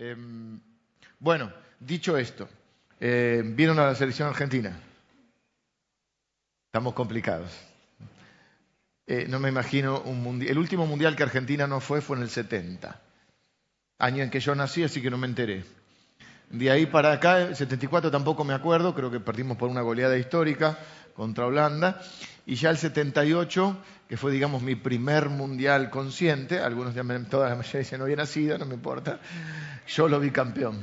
Em, bueno, dicho esto, eh, ¿vieron a la selección argentina? Estamos complicados. Eh, no me imagino un mundial. El último mundial que Argentina no fue fue en el 70, año en que yo nací, así que no me enteré. De ahí para acá, el 74 tampoco me acuerdo, creo que perdimos por una goleada histórica contra Holanda. Y ya el 78, que fue, digamos, mi primer mundial consciente, algunos ya toda la dicen no había nacido, no me importa, yo lo vi campeón.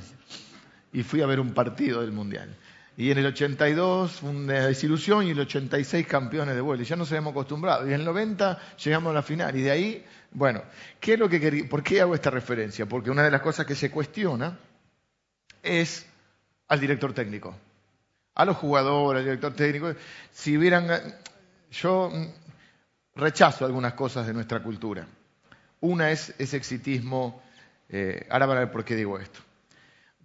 Y fui a ver un partido del mundial. Y en el 82 una desilusión y en el 86 campeones de vuelo. Y ya nos habíamos acostumbrado. Y en el 90 llegamos a la final. Y de ahí, bueno, ¿qué es lo que quería? ¿por qué hago esta referencia? Porque una de las cosas que se cuestiona es al director técnico, a los jugadores, al director técnico. Si hubieran, yo rechazo algunas cosas de nuestra cultura. Una es ese exitismo, eh, ahora van a ver por qué digo esto.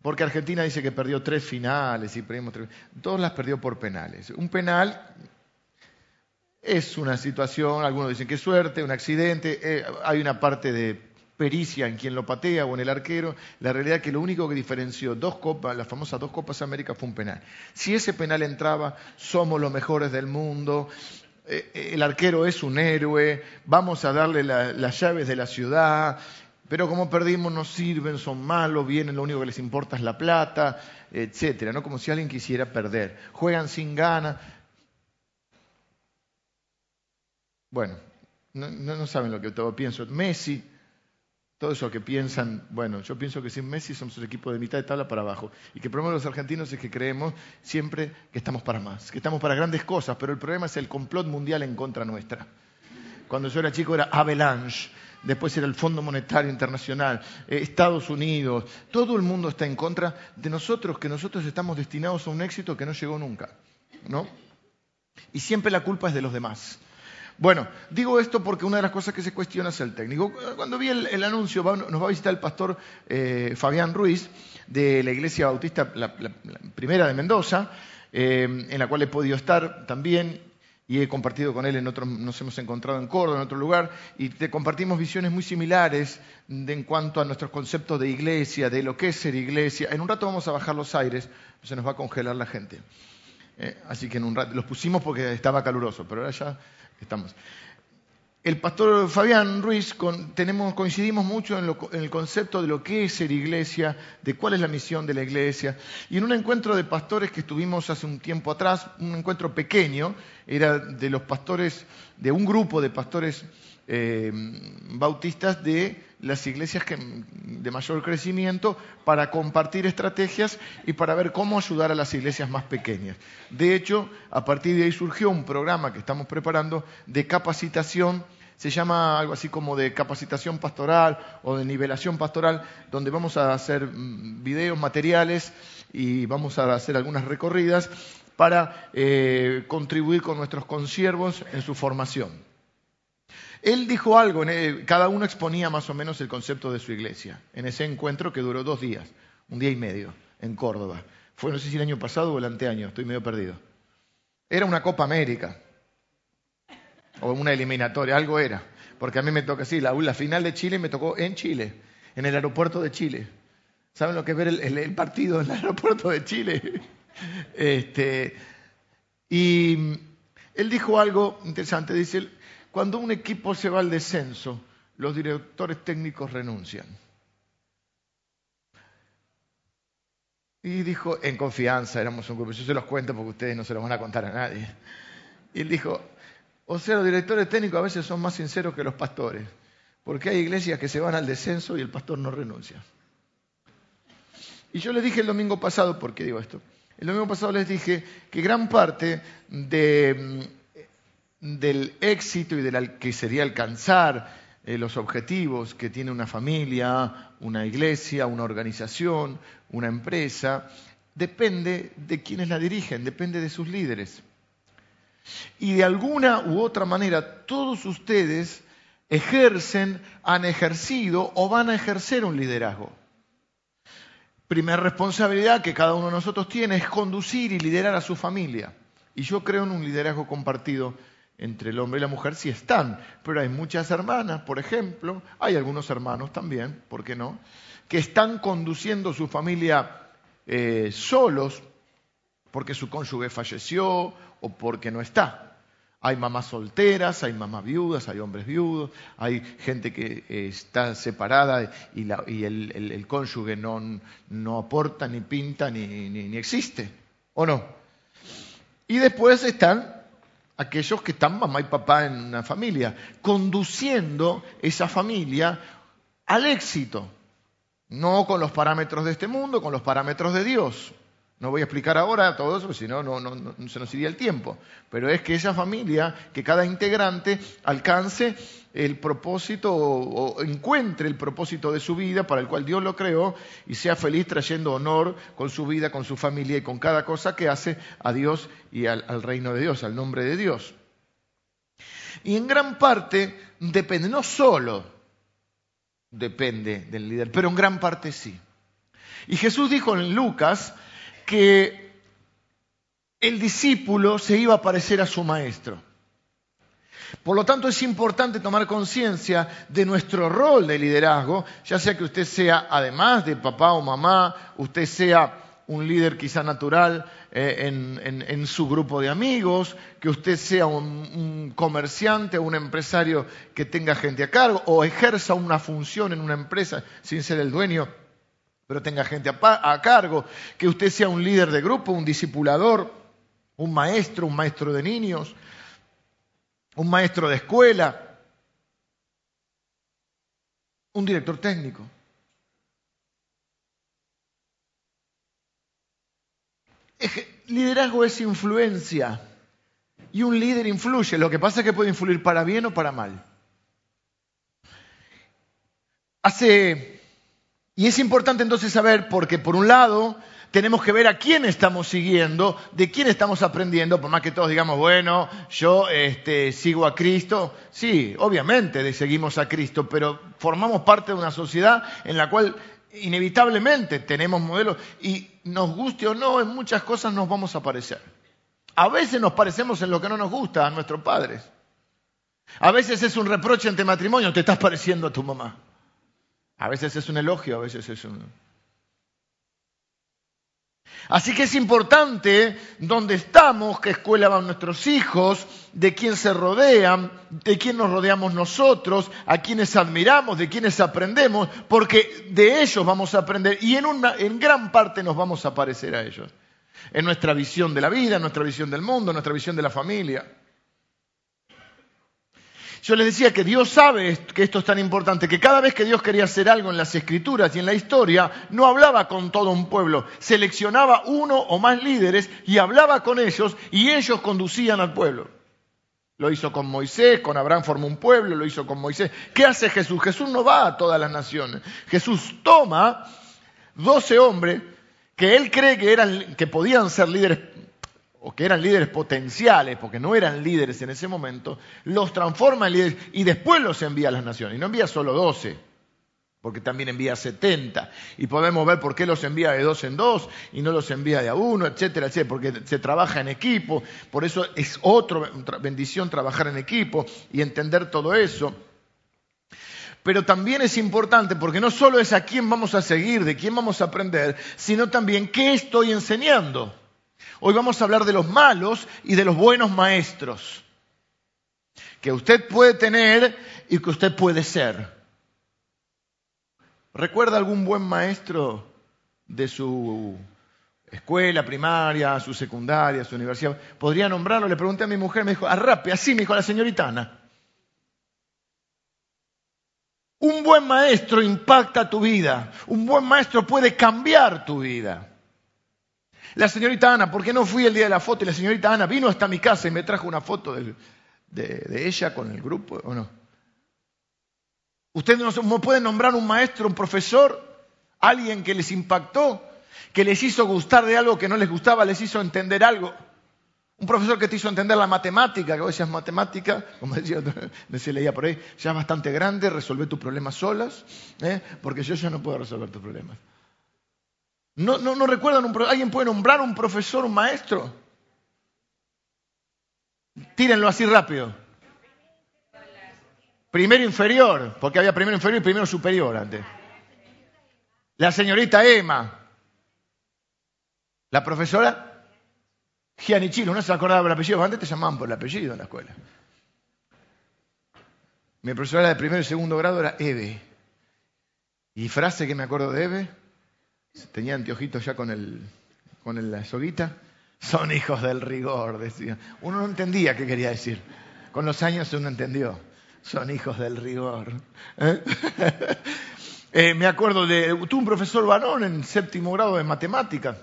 Porque Argentina dice que perdió tres finales y perdimos tres. Dos las perdió por penales. Un penal es una situación, algunos dicen que suerte, un accidente, eh, hay una parte de pericia en quien lo patea o en el arquero, la realidad es que lo único que diferenció dos copas, las famosas dos Copas América, fue un penal. Si ese penal entraba, somos los mejores del mundo, eh, eh, el arquero es un héroe, vamos a darle las llaves de la ciudad, pero como perdimos no sirven, son malos, vienen, lo único que les importa es la plata, etcétera, ¿no? Como si alguien quisiera perder. Juegan sin ganas. Bueno, no, no saben lo que todo pienso. Messi todo eso que piensan, bueno, yo pienso que sin Messi somos un equipo de mitad de tabla para abajo. Y que el problema de los argentinos es que creemos siempre que estamos para más, que estamos para grandes cosas, pero el problema es el complot mundial en contra nuestra. Cuando yo era chico era Avalanche, después era el Fondo Monetario Internacional, eh, Estados Unidos, todo el mundo está en contra de nosotros, que nosotros estamos destinados a un éxito que no llegó nunca, ¿no? Y siempre la culpa es de los demás. Bueno, digo esto porque una de las cosas que se cuestiona es el técnico. Cuando vi el, anuncio, nos va a visitar el pastor eh, Fabián Ruiz de la Iglesia Bautista, primera de Mendoza, eh, en la cual he podido estar también y he compartido con él en otros, nos hemos encontrado en Córdoba, en otro lugar, y te compartimos visiones muy similares en cuanto a nuestros conceptos de iglesia, de lo que es ser iglesia. En un rato vamos a bajar los aires, se nos va a congelar la gente. Eh, así que en un rato, los pusimos porque estaba caluroso, pero ahora ya estamos. El pastor Fabián Ruiz tenemos, coincidimos mucho en, el concepto de lo que es ser iglesia, de cuál es la misión de la iglesia. Y en un encuentro de pastores que estuvimos hace un tiempo atrás, un encuentro pequeño, era de los pastores, de un grupo de pastores eh, bautistas de las iglesias de mayor crecimiento para compartir estrategias y para ver cómo ayudar a las iglesias más pequeñas. De hecho, a partir de ahí surgió un programa que estamos preparando de capacitación, se llama algo así como de capacitación pastoral o de nivelación pastoral, donde vamos a hacer mm, videos, materiales y vamos a hacer algunas recorridas para eh, contribuir con nuestros consiervos en su formación. Él dijo algo, cada uno exponía más o menos el concepto de su iglesia, en ese encuentro que duró dos días, un día y medio, en Córdoba. Fue, no sé si el año pasado o el anteaño, estoy medio perdido. Era una Copa América, o una eliminatoria, algo era, porque a mí me toca, sí, la, final de Chile me tocó en Chile, en el aeropuerto de Chile. ¿Saben lo que es ver el, partido en el aeropuerto de Chile? Este, y él dijo algo interesante, dice, cuando un equipo se va al descenso, los directores técnicos renuncian. Y dijo, en confianza, éramos un grupo, yo se los cuento porque ustedes no se los van a contar a nadie. Y él dijo, o sea, los directores técnicos a veces son más sinceros que los pastores, porque hay iglesias que se van al descenso y el pastor no renuncia. Y yo les dije el domingo pasado, ¿por qué digo esto? El domingo pasado les dije que gran parte de del éxito y de la que sería alcanzar eh, los objetivos que tiene una familia, una iglesia, una organización, una empresa, depende de quienes la dirigen, depende de sus líderes. Y de alguna u otra manera, todos ustedes ejercen, han ejercido o van a ejercer un liderazgo. Primera responsabilidad que cada uno de nosotros tiene es conducir y liderar a su familia. Y yo creo en un liderazgo compartido entre el hombre y la mujer sí están, pero hay muchas hermanas, por ejemplo, hay algunos hermanos también, ¿por qué no?, que están conduciendo su familia eh, solos porque su cónyuge falleció o porque no está. Hay mamás solteras, hay mamás viudas, hay hombres viudos, hay gente que eh, está separada y, el, cónyuge no, aporta, ni pinta, ni, existe, ¿o no? Y después están aquellos que están mamá y papá en una familia, conduciendo esa familia al éxito, no con los parámetros de este mundo, con los parámetros de Dios. No voy a explicar ahora todo eso, si no, no, se nos iría el tiempo. Pero es que esa familia, que cada integrante alcance el propósito o, encuentre el propósito de su vida para el cual Dios lo creó y sea feliz trayendo honor con su vida, con su familia y con cada cosa que hace a Dios y al, al reino de Dios, al nombre de Dios. Y en gran parte depende, no solo depende del líder, pero en gran parte sí. Y Jesús dijo en Lucas, que el discípulo se iba a parecer a su maestro. Por lo tanto, es importante tomar conciencia de nuestro rol de liderazgo, ya sea que usted sea, además de papá o mamá, usted sea un líder quizá natural eh, en, su grupo de amigos, que usted sea un, comerciante o un empresario que tenga gente a cargo, o ejerza una función en una empresa sin ser el dueño pero tenga gente a, cargo, que usted sea un líder de grupo, un discipulador, un maestro, un maestro de niños, un maestro de escuela, un director técnico. Liderazgo es influencia y un líder influye. Lo que pasa es que puede influir para bien o para mal. Hace y es importante entonces saber, porque por un lado tenemos que ver a quién estamos siguiendo, de quién estamos aprendiendo, por más que todos digamos, bueno, yo este, sigo a Cristo. Sí, obviamente seguimos a Cristo, pero formamos parte de una sociedad en la cual inevitablemente tenemos modelos y nos guste o no, en muchas cosas nos vamos a parecer. A veces nos parecemos en lo que no nos gusta a nuestros padres. A veces es un reproche ante matrimonio, te estás pareciendo a tu mamá. A veces es un elogio, a veces es un... Así que es importante dónde estamos, qué escuela van nuestros hijos, de quién se rodean, de quién nos rodeamos nosotros, a quiénes admiramos, de quiénes aprendemos, porque de ellos vamos a aprender y en, una, en gran parte nos vamos a parecer a ellos. En nuestra visión de la vida, en nuestra visión del mundo, en nuestra visión de la familia. Yo les decía que Dios sabe que esto es tan importante, que cada vez que Dios quería hacer algo en las escrituras y en la historia, no hablaba con todo un pueblo, seleccionaba uno o más líderes y hablaba con ellos y ellos conducían al pueblo. Lo hizo con Moisés, con Abraham formó un pueblo, lo hizo con Moisés. ¿Qué hace Jesús? Jesús no va a todas las naciones. Jesús toma doce hombres que él cree que, eran, que podían ser líderes o que eran líderes potenciales, porque no eran líderes en ese momento, los transforma en líderes y después los envía a las naciones. Y no envía solo 12, porque también envía 70. Y podemos ver por qué los envía de dos en dos y no los envía de a uno, etcétera, etcétera, porque se trabaja en equipo. Por eso es otra bendición trabajar en equipo y entender todo eso. Pero también es importante porque no solo es a quién vamos a seguir, de quién vamos a aprender, sino también qué estoy enseñando. Hoy vamos a hablar de los malos y de los buenos maestros que usted puede tener y que usted puede ser. ¿Recuerda algún buen maestro de su escuela primaria, su secundaria, su universidad? ¿Podría nombrarlo? Le pregunté a mi mujer, me dijo, arrape, así me dijo la señorita Ana. Un buen maestro impacta tu vida. Un buen maestro puede cambiar tu vida. La señorita Ana, ¿por qué no fui el día de la foto? Y la señorita Ana vino hasta mi casa y me trajo una foto de, ella con el grupo, ¿o no? ¿Usted no puede nombrar un maestro, un profesor, alguien que les impactó, que les hizo gustar de algo que no les gustaba, les hizo entender algo? Un profesor que te hizo entender la matemática, que vos decías matemática, como decía, se leía por ahí, ya es bastante grande, resolver tus problemas solas, ¿eh? porque yo ya no puedo resolver tus problemas. ¿No, no, recuerdan? Un, ¿Alguien puede nombrar un profesor, un maestro? Tírenlo así rápido. Primero inferior, porque había primero inferior y primero superior antes. La señorita Emma. La profesora Gianichilo. No se acordaba del apellido. Antes te llamaban por el apellido en la escuela. Mi profesora de primero y segundo grado era Eve. Y frase que me acuerdo de Eve, tenía anteojitos ya con, el, con la soguita, son hijos del rigor, decía. Uno no entendía qué quería decir. Con los años uno entendió. Son hijos del rigor. ¿Eh? Eh, me acuerdo de, tuve un profesor varón en séptimo grado de matemática,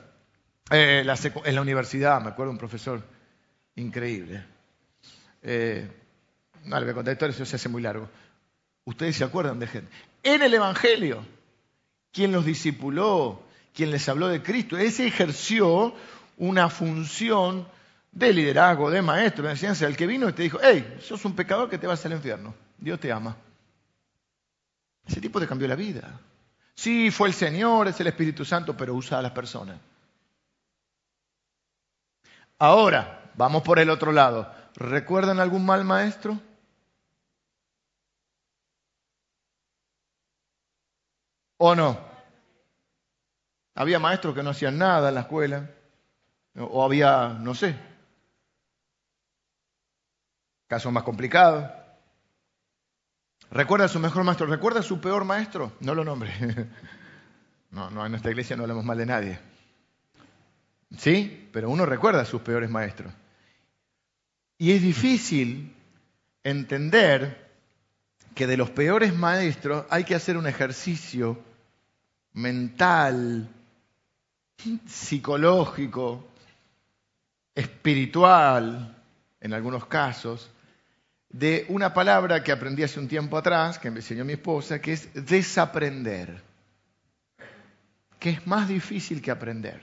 eh, en la universidad, me acuerdo un profesor increíble. no le voy a contar historias, eso se hace muy largo. Ustedes se acuerdan de gente. En el Evangelio, quien los discipuló, quien les habló de Cristo, ese ejerció una función de liderazgo, de maestro, de enseñanza, el que vino y te dijo, hey, sos un pecador que te vas al infierno, Dios te ama. Ese tipo te cambió la vida. Sí, fue el Señor, es el Espíritu Santo, pero usa a las personas. Ahora, vamos por el otro lado. ¿Recuerdan algún mal maestro? ¿O no? Había maestros que no hacían nada en la escuela. O había, no sé, casos más complicados. ¿Recuerda a su mejor maestro? ¿Recuerda a su peor maestro? No lo nombre. No, no, en esta iglesia no hablamos mal de nadie. ¿Sí? Pero uno recuerda a sus peores maestros. Y es difícil entender que de los peores maestros hay que hacer un ejercicio mental, psicológico, espiritual, en algunos casos, de una palabra que aprendí hace un tiempo atrás, que me enseñó mi esposa, que es desaprender, que es más difícil que aprender.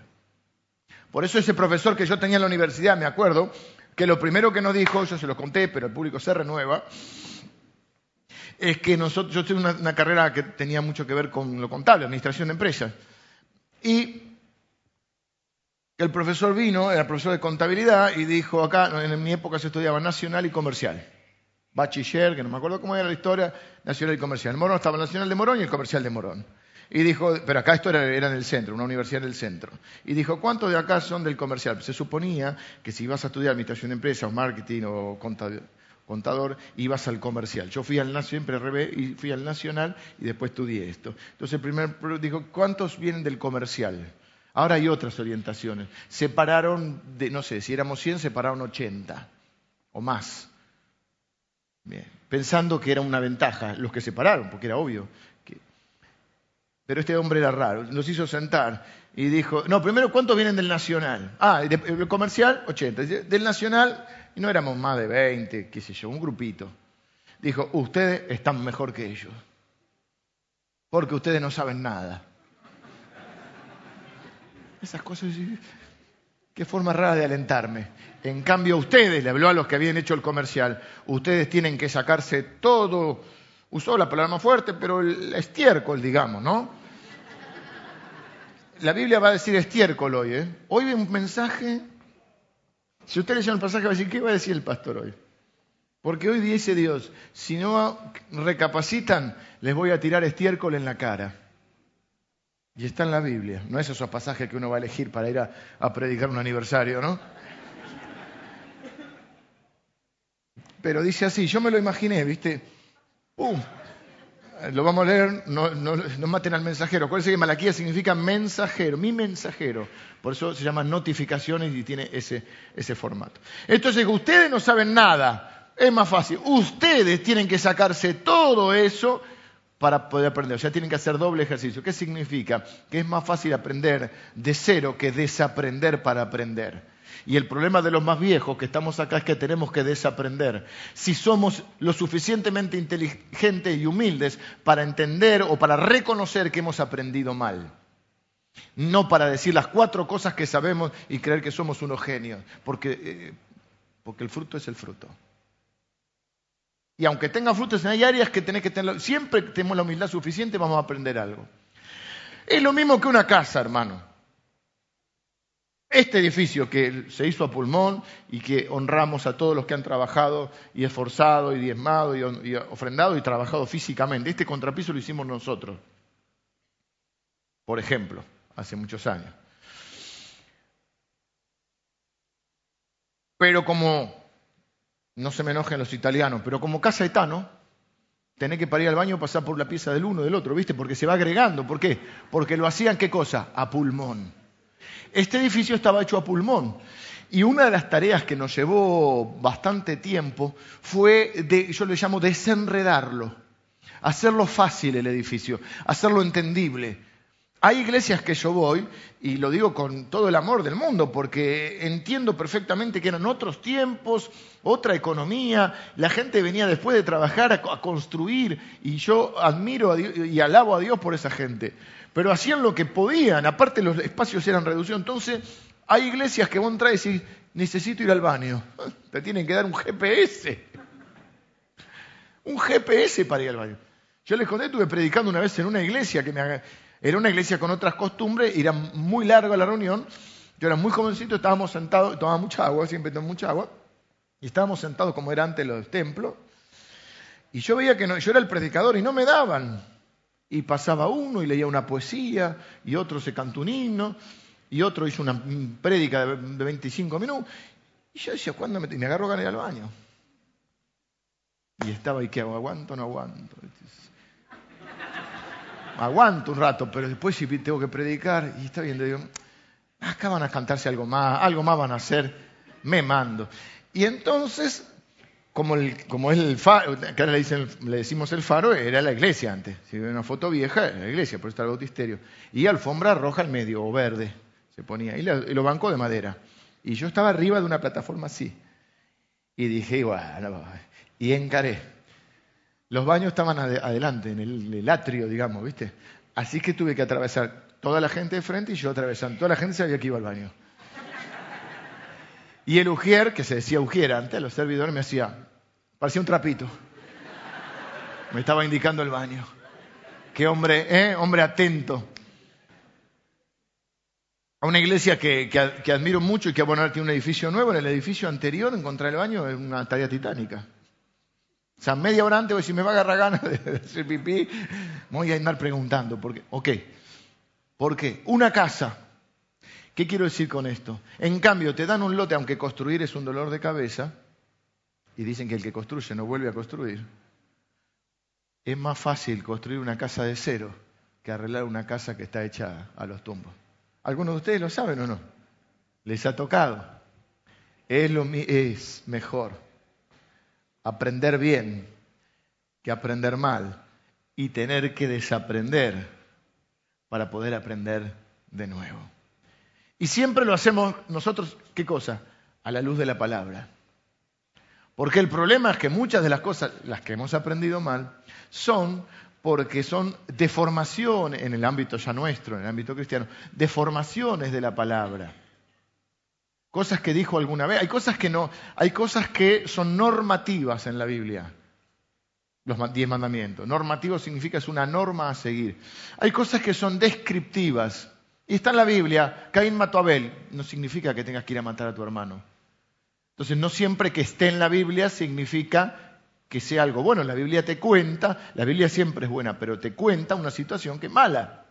Por eso ese profesor que yo tenía en la universidad, me acuerdo, que lo primero que nos dijo, yo se lo conté, pero el público se renueva, es que nosotros, yo tuve una, carrera que tenía mucho que ver con lo contable, administración de empresas, y el profesor vino, era profesor de contabilidad, y dijo, acá en mi época se estudiaba nacional y comercial. Bachiller, que no me acuerdo cómo era la historia, nacional y comercial. En Morón estaba el nacional de Morón y el comercial de Morón. Y dijo, pero acá esto era, era, en el centro, una universidad del centro. Y dijo, ¿cuántos de acá son del comercial? Se suponía que si ibas a estudiar administración de empresas o marketing o contador, ibas al comercial. Yo fui al siempre revés, y fui al nacional y después estudié esto. Entonces el primer dijo, ¿cuántos vienen del comercial? Ahora hay otras orientaciones. Separaron, de, no sé, si éramos 100, separaron 80 o más. Bien. Pensando que era una ventaja los que separaron, porque era obvio. Pero este hombre era raro, nos hizo sentar y dijo, no, primero, ¿cuántos vienen del Nacional? Ah, del comercial, 80. Del Nacional, y no éramos más de 20, qué sé yo, un grupito. Dijo, ustedes están mejor que ellos, porque ustedes no saben nada. Esas cosas, qué forma rara de alentarme. En cambio, ustedes, le habló a los que habían hecho el comercial, ustedes tienen que sacarse todo, usó la palabra más fuerte, pero el estiércol, digamos, ¿no? La Biblia va a decir estiércol hoy, ¿eh? Hoy un mensaje, si usted leyó el pasaje va a decir, ¿qué va a decir el pastor hoy? Porque hoy dice Dios, si no recapacitan, les voy a tirar estiércol en la cara. Y está en la Biblia. No es esos pasajes que uno va a elegir para ir a, predicar un aniversario, ¿no? Pero dice así, yo me lo imaginé, ¿viste? ¡Pum! Lo vamos a leer, no, maten al mensajero. ¿Cuál es que Malaquía significa mensajero, mi mensajero. Por eso se llama notificaciones y tiene ese, ese formato. Entonces, ustedes no saben nada. Es más fácil. Ustedes tienen que sacarse todo eso para poder aprender. O sea, tienen que hacer doble ejercicio. ¿Qué significa? Que es más fácil aprender de cero que desaprender para aprender. Y el problema de los más viejos que estamos acá es que tenemos que desaprender. Si somos lo suficientemente inteligentes y humildes para entender o para reconocer que hemos aprendido mal. No para decir las cuatro cosas que sabemos y creer que somos unos genios. Porque, eh, porque el fruto es el fruto. Y aunque tenga frutos, hay áreas que tenés que tener. Siempre que tenemos la humildad suficiente, vamos a aprender algo. Es lo mismo que una casa, hermano. Este edificio que se hizo a pulmón y que honramos a todos los que han trabajado y esforzado y diezmado y ofrendado y trabajado físicamente. Este contrapiso lo hicimos nosotros. por ejemplo, hace muchos años. Pero como, no se me enojen los italianos, pero como casa etano, tenés que parir al baño pasar por la pieza del uno del otro, ¿viste? Porque se va agregando. ¿Por qué? Porque lo hacían, ¿qué cosa? A pulmón. Este edificio estaba hecho a pulmón. Y una de las tareas que nos llevó bastante tiempo fue, de, yo le llamo desenredarlo, hacerlo fácil el edificio, hacerlo entendible. Hay iglesias que yo voy, y lo digo con todo el amor del mundo, porque entiendo perfectamente que eran otros tiempos, otra economía, la gente venía después de trabajar a, construir, y yo admiro y alabo a Dios por esa gente. Pero hacían lo que podían, aparte los espacios eran reducidos. Entonces, hay iglesias que vos entras y decís, necesito ir al baño. Te tienen que dar un GPS. Un GPS para ir al baño. Yo les conté, estuve predicando una vez en una iglesia que me era una iglesia con otras costumbres, era muy larga la reunión. Yo era muy jovencito, estábamos sentados, tomaba mucha agua, siempre tomo mucha agua, y estábamos sentados como era antes los templos. Y yo veía que no, yo era el predicador y no me daban. Y pasaba uno y leía una poesía, y otro se cantó un himno, y otro hizo una prédica de 25 minutos. Y yo decía, ¿cuándo me, me agarro ganas ir al baño? Y estaba ahí, ¿qué hago? ¿Aguanto no aguanto? aguanto un rato, pero después si tengo que predicar, y está bien, digo, acá van a cantarse algo más, algo más van a hacer, me mando. Y entonces, como, el, como es el faro, ahora le, le, decimos el faro, era la iglesia antes. Si ve una foto vieja, era la iglesia, por eso está el bautisterio. Y alfombra roja al medio, o verde, se ponía. Y, los bancos de madera. Y yo estaba arriba de una plataforma así. Y dije, bueno, y encaré. Los baños estaban adelante, en el, atrio, digamos, ¿viste? Así que tuve que atravesar toda la gente de frente y yo atravesando. Toda la gente sabía que iba al baño. Y el ujier, que se decía ujier antes, los servidores me hacía, parecía un trapito. Me estaba indicando el baño. Qué hombre, ¿eh? Hombre atento. A una iglesia que, que, admiro mucho y que bueno, tiene un edificio nuevo. En el edificio anterior, encontrar el baño es una tarea titánica. O sea, media hora antes, si me va a agarrar ganas de hacer pipí, voy a andar preguntando. ¿Por qué? Ok. ¿Por qué? Una casa. ¿Qué quiero decir con esto? En cambio, te dan un lote, aunque construir es un dolor de cabeza, y dicen que el que construye no vuelve a construir. Es más fácil construir una casa de cero que arreglar una casa que está hecha a los tumbos. ¿Algunos de ustedes lo saben o no? ¿Les ha tocado? Es, lo, es mejor aprender bien que aprender mal y tener que desaprender para poder aprender de nuevo. Y siempre lo hacemos nosotros, ¿qué cosa? A la luz de la palabra. Porque el problema es que muchas de las cosas, las que hemos aprendido mal, son porque son deformaciones en el ámbito ya nuestro, en el ámbito cristiano, deformaciones de la palabra cosas que dijo alguna vez, hay cosas que no, hay cosas que son normativas en la Biblia. Los diez mandamientos. Normativo significa es una norma a seguir. Hay cosas que son descriptivas. Y está en la Biblia, Caín mató a Abel. No significa que tengas que ir a matar a tu hermano. Entonces, no siempre que esté en la Biblia significa que sea algo bueno. La Biblia te cuenta, la Biblia siempre es buena, pero te cuenta una situación que es mala.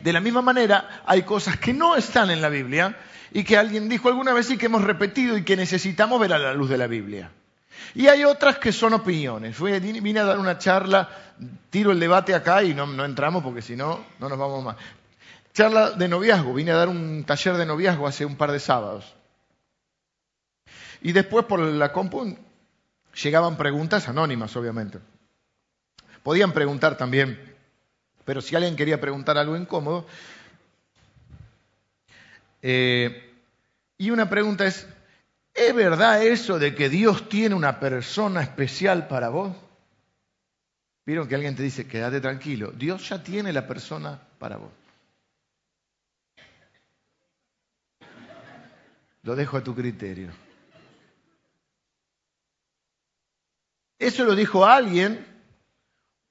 De la misma manera, hay cosas que no están en la Biblia y que alguien dijo alguna vez y que hemos repetido y que necesitamos ver a la luz de la Biblia. Y hay otras que son opiniones. Vine a dar una charla, tiro el debate acá y no, no entramos porque si no, no nos vamos más. Charla de noviazgo, vine a dar un taller de noviazgo hace un par de sábados. Y después por la compu llegaban preguntas anónimas, obviamente. Podían preguntar también, pero si alguien quería preguntar algo incómodo, eh, y una pregunta es, ¿es verdad eso de que Dios tiene una persona especial para vos? Vieron que alguien te dice, quédate tranquilo, Dios ya tiene la persona para vos. Lo dejo a tu criterio. Eso lo dijo alguien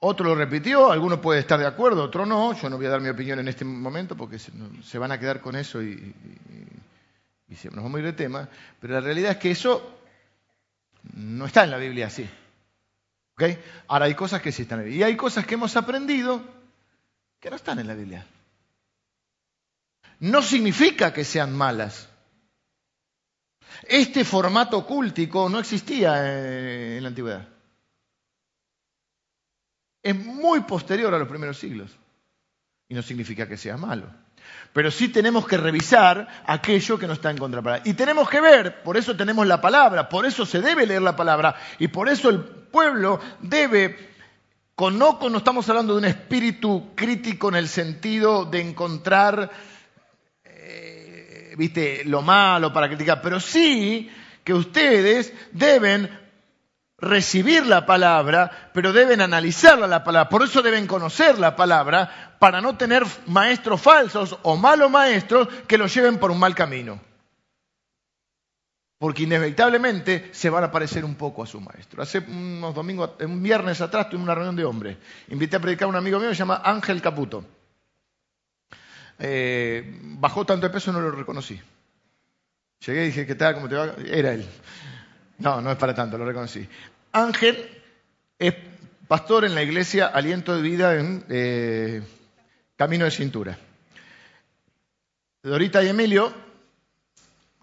otro lo repitió, alguno puede estar de acuerdo, otro no. Yo no voy a dar mi opinión en este momento porque se, van a quedar con eso y, nos vamos a ir de tema. Pero la realidad es que eso no está en la Biblia así. ¿Okay? Ahora hay cosas que sí están en la Biblia. Y hay cosas que hemos aprendido que no están en la Biblia. no significa que sean malas. Este formato cúltico no existía eh, en la antigüedad. Es muy posterior a los primeros siglos. Y no significa que sea malo. Pero sí tenemos que revisar aquello que no está en contra. Y tenemos que ver, por eso tenemos la palabra, por eso se debe leer la palabra, y por eso el pueblo debe, con no estamos hablando de un espíritu crítico en el sentido de encontrar viste, lo malo para criticar, pero sí que ustedes deben recibir la palabra, pero deben analizarla la palabra. Por eso deben conocer la palabra para no tener maestros falsos o malos maestros que los lleven por un mal camino. Porque inevitablemente se van a parecer un poco a su maestro. Hace unos domingos, un viernes atrás, tuve una reunión de hombres. Invité a predicar a un amigo mío que se llama Ángel Caputo. Eh, bajó tanto de peso no lo reconocí. Llegué y dije, ¿qué tal? ¿Cómo te va? Era él. No, no es para tanto, lo reconocí. Ángel es pastor en la iglesia Aliento de Vida en eh, Camino de Cintura. Dorita y Emilio,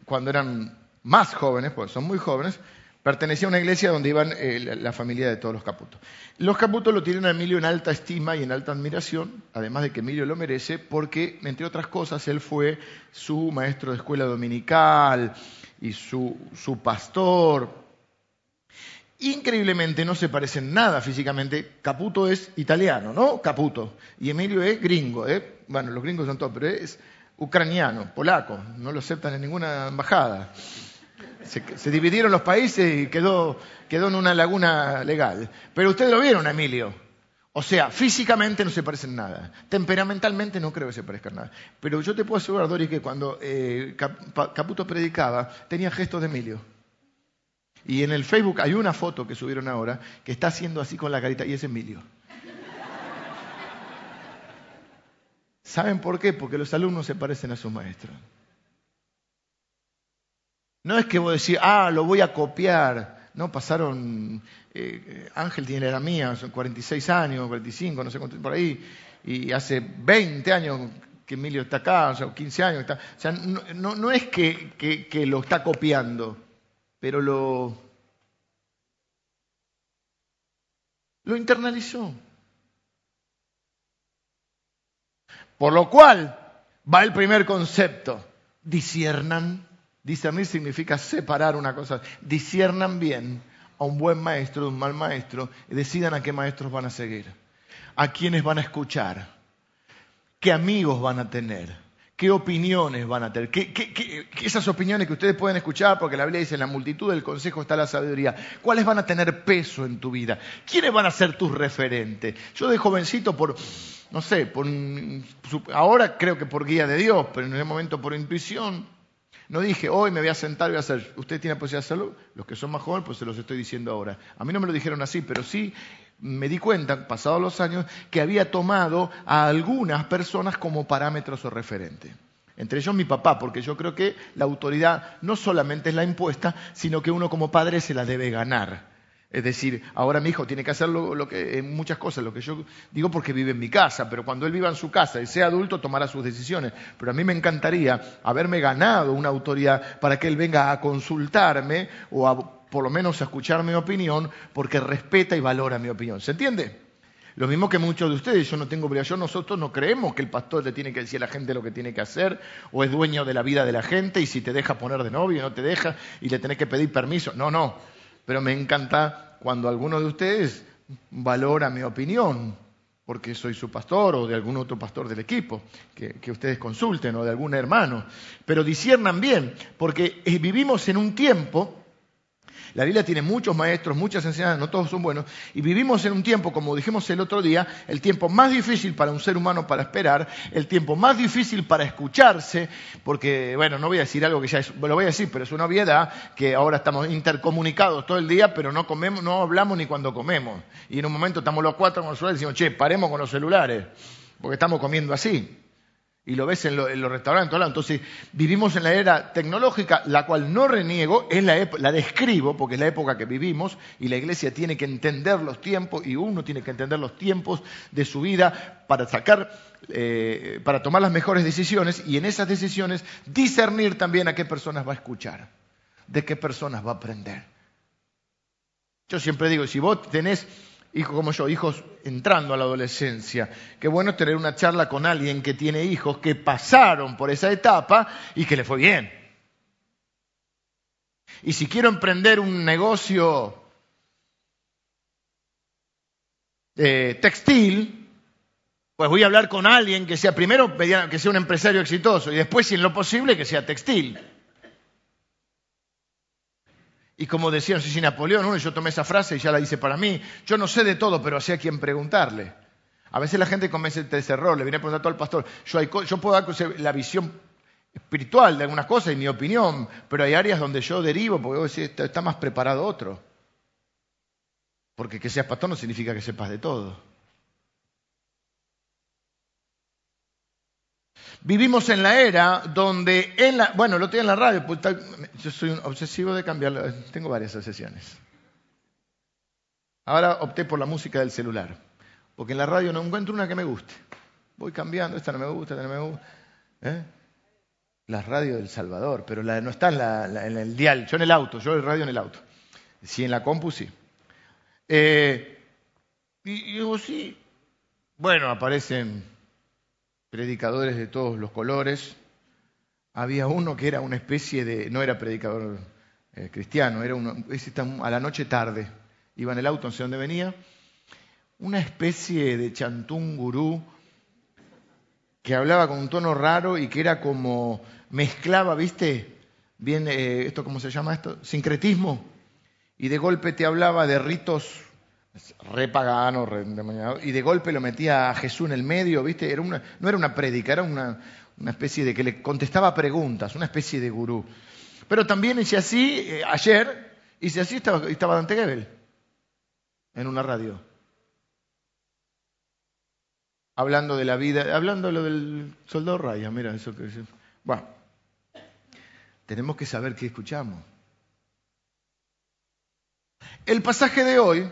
cuando eran más jóvenes, pues son muy jóvenes, Pertenecía a una iglesia donde iban eh, la familia de todos los caputos. Los caputos lo tienen a Emilio en alta estima y en alta admiración, además de que Emilio lo merece, porque, entre otras cosas, él fue su maestro de escuela dominical y su, su pastor. Increíblemente no se parecen nada físicamente. Caputo es italiano, ¿no? Caputo. Y Emilio es gringo, ¿eh? Bueno, los gringos son todos, pero es ucraniano, polaco. No lo aceptan en ninguna embajada. Se, dividieron los países y quedó, quedó en una laguna legal. Pero ustedes lo vieron, Emilio. O sea, físicamente no se parecen nada. Temperamentalmente no creo que se parezcan nada. Pero yo te puedo asegurar, Doris, que cuando eh, Caputo predicaba, tenía gestos de Emilio. Y en el Facebook hay una foto que subieron ahora que está haciendo así con la carita y es Emilio. ¿Saben por qué? Porque los alumnos se parecen a sus maestros. No es que vos decís, ah, lo voy a copiar. No, pasaron, eh, Ángel tiene la mía, son 46 años, 45, no sé cuánto, por ahí, y hace 20 años que Emilio está acá, o sea, 15 años está. O sea, no, es que, que lo está copiando, pero lo, lo internalizó. Por lo cual va el primer concepto, disiernan Discernir significa separar una cosa. Disciernan bien a un buen maestro de un mal maestro y decidan a qué maestros van a seguir, a quiénes van a escuchar, qué amigos van a tener, qué opiniones van a tener, ¿Qué, esas opiniones que ustedes pueden escuchar, porque la Biblia dice en la multitud del consejo está la sabiduría, ¿cuáles van a tener peso en tu vida? ¿Quiénes van a ser tus referentes? Yo de jovencito por, no sé, por, ahora creo que por guía de Dios, pero en ese momento por intuición, no dije, hoy me voy a sentar y voy a hacer, usted tiene posibilidad de hacerlo, los que son más jóvenes, pues se los estoy diciendo ahora. A mí no me lo dijeron así, pero sí me di cuenta, pasados los años, que había tomado a algunas personas como parámetros o referentes. Entre ellos mi papá, porque yo creo que la autoridad no solamente es la impuesta, sino que uno como padre se la debe ganar. Es decir, ahora mi hijo tiene que hacer lo, que, en muchas cosas, lo que yo digo porque vive en mi casa, pero cuando él viva en su casa y sea adulto tomará sus decisiones. Pero a mí me encantaría haberme ganado una autoridad para que él venga a consultarme o a, por lo menos a escuchar mi opinión porque respeta y valora mi opinión. ¿Se entiende? Lo mismo que muchos de ustedes, yo no tengo obligación, nosotros no creemos que el pastor le tiene que decir a la gente lo que tiene que hacer, o es dueño de la vida de la gente, y si te deja poner de novio, no te deja, y le tenés que pedir permiso. No, no pero me encanta cuando alguno de ustedes valora mi opinión, porque soy su pastor o de algún otro pastor del equipo, que, ustedes consulten o de algún hermano, pero disiernan bien, porque eh, vivimos en un tiempo la Biblia tiene muchos maestros, muchas enseñanzas, no todos son buenos, y vivimos en un tiempo, como dijimos el otro día, el tiempo más difícil para un ser humano para esperar, el tiempo más difícil para escucharse, porque, bueno, no voy a decir algo que ya es, lo voy a decir, pero es una obviedad que ahora estamos intercomunicados todo el día, pero no comemos, no hablamos ni cuando comemos. Y en un momento estamos los cuatro con los celulares y decimos, che, paremos con los celulares, porque estamos comiendo así. Y lo ves en, los restaurantes, entonces vivimos en la era tecnológica, la cual no reniego, la describo porque es la época que vivimos y la iglesia tiene que entender los tiempos y uno tiene que entender los tiempos de su vida para sacar, eh, para tomar las mejores decisiones y en esas decisiones discernir también a qué personas va a escuchar, de qué personas va a aprender. Yo siempre digo, si vos tenés hijos como yo, hijos entrando a la adolescencia. Qué bueno tener una charla con alguien que tiene hijos que pasaron por esa etapa y que le fue bien. Y si quiero emprender un negocio eh, textil, pues voy a hablar con alguien que sea primero que sea un empresario exitoso y después, si en lo posible, que sea textil. Y como decía, no sé si Napoleón, yo tomé esa frase y ya la hice para mí. Yo no sé de todo, pero sé a quién preguntarle. A veces la gente comete ese error, le viene a preguntar todo al pastor. Yo, puedo dar la visión espiritual de algunas cosas y mi opinión, pero hay áreas donde yo derivo porque está más preparado otro. Porque que seas pastor no significa que sepas de todo. Vivimos en la era donde, en la, bueno, lo tengo en la radio, pues, yo soy un obsesivo de cambiarlo, tengo varias obsesiones. Ahora opté por la música del celular, porque en la radio no encuentro una que me guste. Voy cambiando, esta no me gusta, esta no me gusta. ¿eh? La radio del Salvador, pero no está en, el dial, yo en el auto, yo el radio en el auto. Sí, en la compu sí. Eh, y, y digo, sí, bueno, aparecen predicadores de todos los colores. Había uno que era una especie de, no era predicador eh, cristiano, era uno, a la noche tarde, iba en el auto, no sé dónde venía, una especie de chantún gurú que hablaba con un tono raro y que era como, mezclaba, ¿viste? Bien, eh, ¿esto cómo se llama esto? Sincretismo. Y de golpe te hablaba de ritos re pagano, y de golpe lo metía a Jesús en el medio, ¿viste? Era una, no era una prédica, era una, especie de que le contestaba preguntas, una especie de gurú. Pero también hice así, eh, ayer, hice así, estaba, estaba Dante Gebel, en una radio. Hablando de la vida, hablando de lo del soldado Raya, mira eso que... Bueno, tenemos que saber qué escuchamos. El pasaje de hoy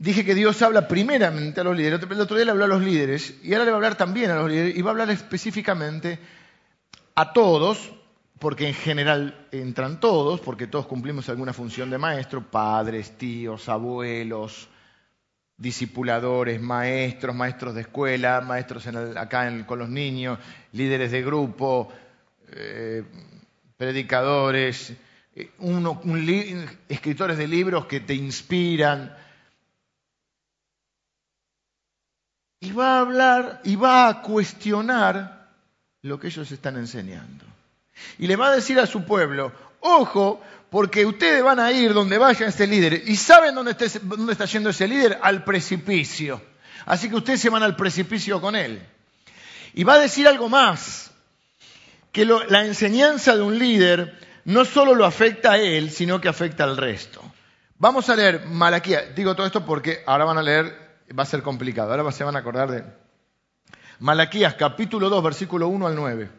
Dije que Dios habla primeramente a los líderes. El otro día le habló a los líderes y ahora le va a hablar también a los líderes y va a hablar específicamente a todos, porque en general entran todos, porque todos cumplimos alguna función de maestro, padres, tíos, abuelos, discipuladores, maestros, maestros de escuela, maestros acá con los niños, líderes de grupo, eh, predicadores, eh, escritores de libros que te inspiran y va a hablar y va a cuestionar lo que ellos están enseñando. Y le va a decir a su pueblo, ojo, porque ustedes van a ir donde vaya ese líder. ¿Y saben dónde está, dónde está yendo ese líder? Al precipicio. Así que ustedes se van al precipicio con él. Y va a decir algo más, que la enseñanza de un líder no solo lo afecta a él, sino que afecta al resto. Vamos a leer Malaquía. Digo todo esto porque ahora van a leer va a ser complicado. Ahora se van a acordar de Malaquías capítulo 2, versículo 1 al 9.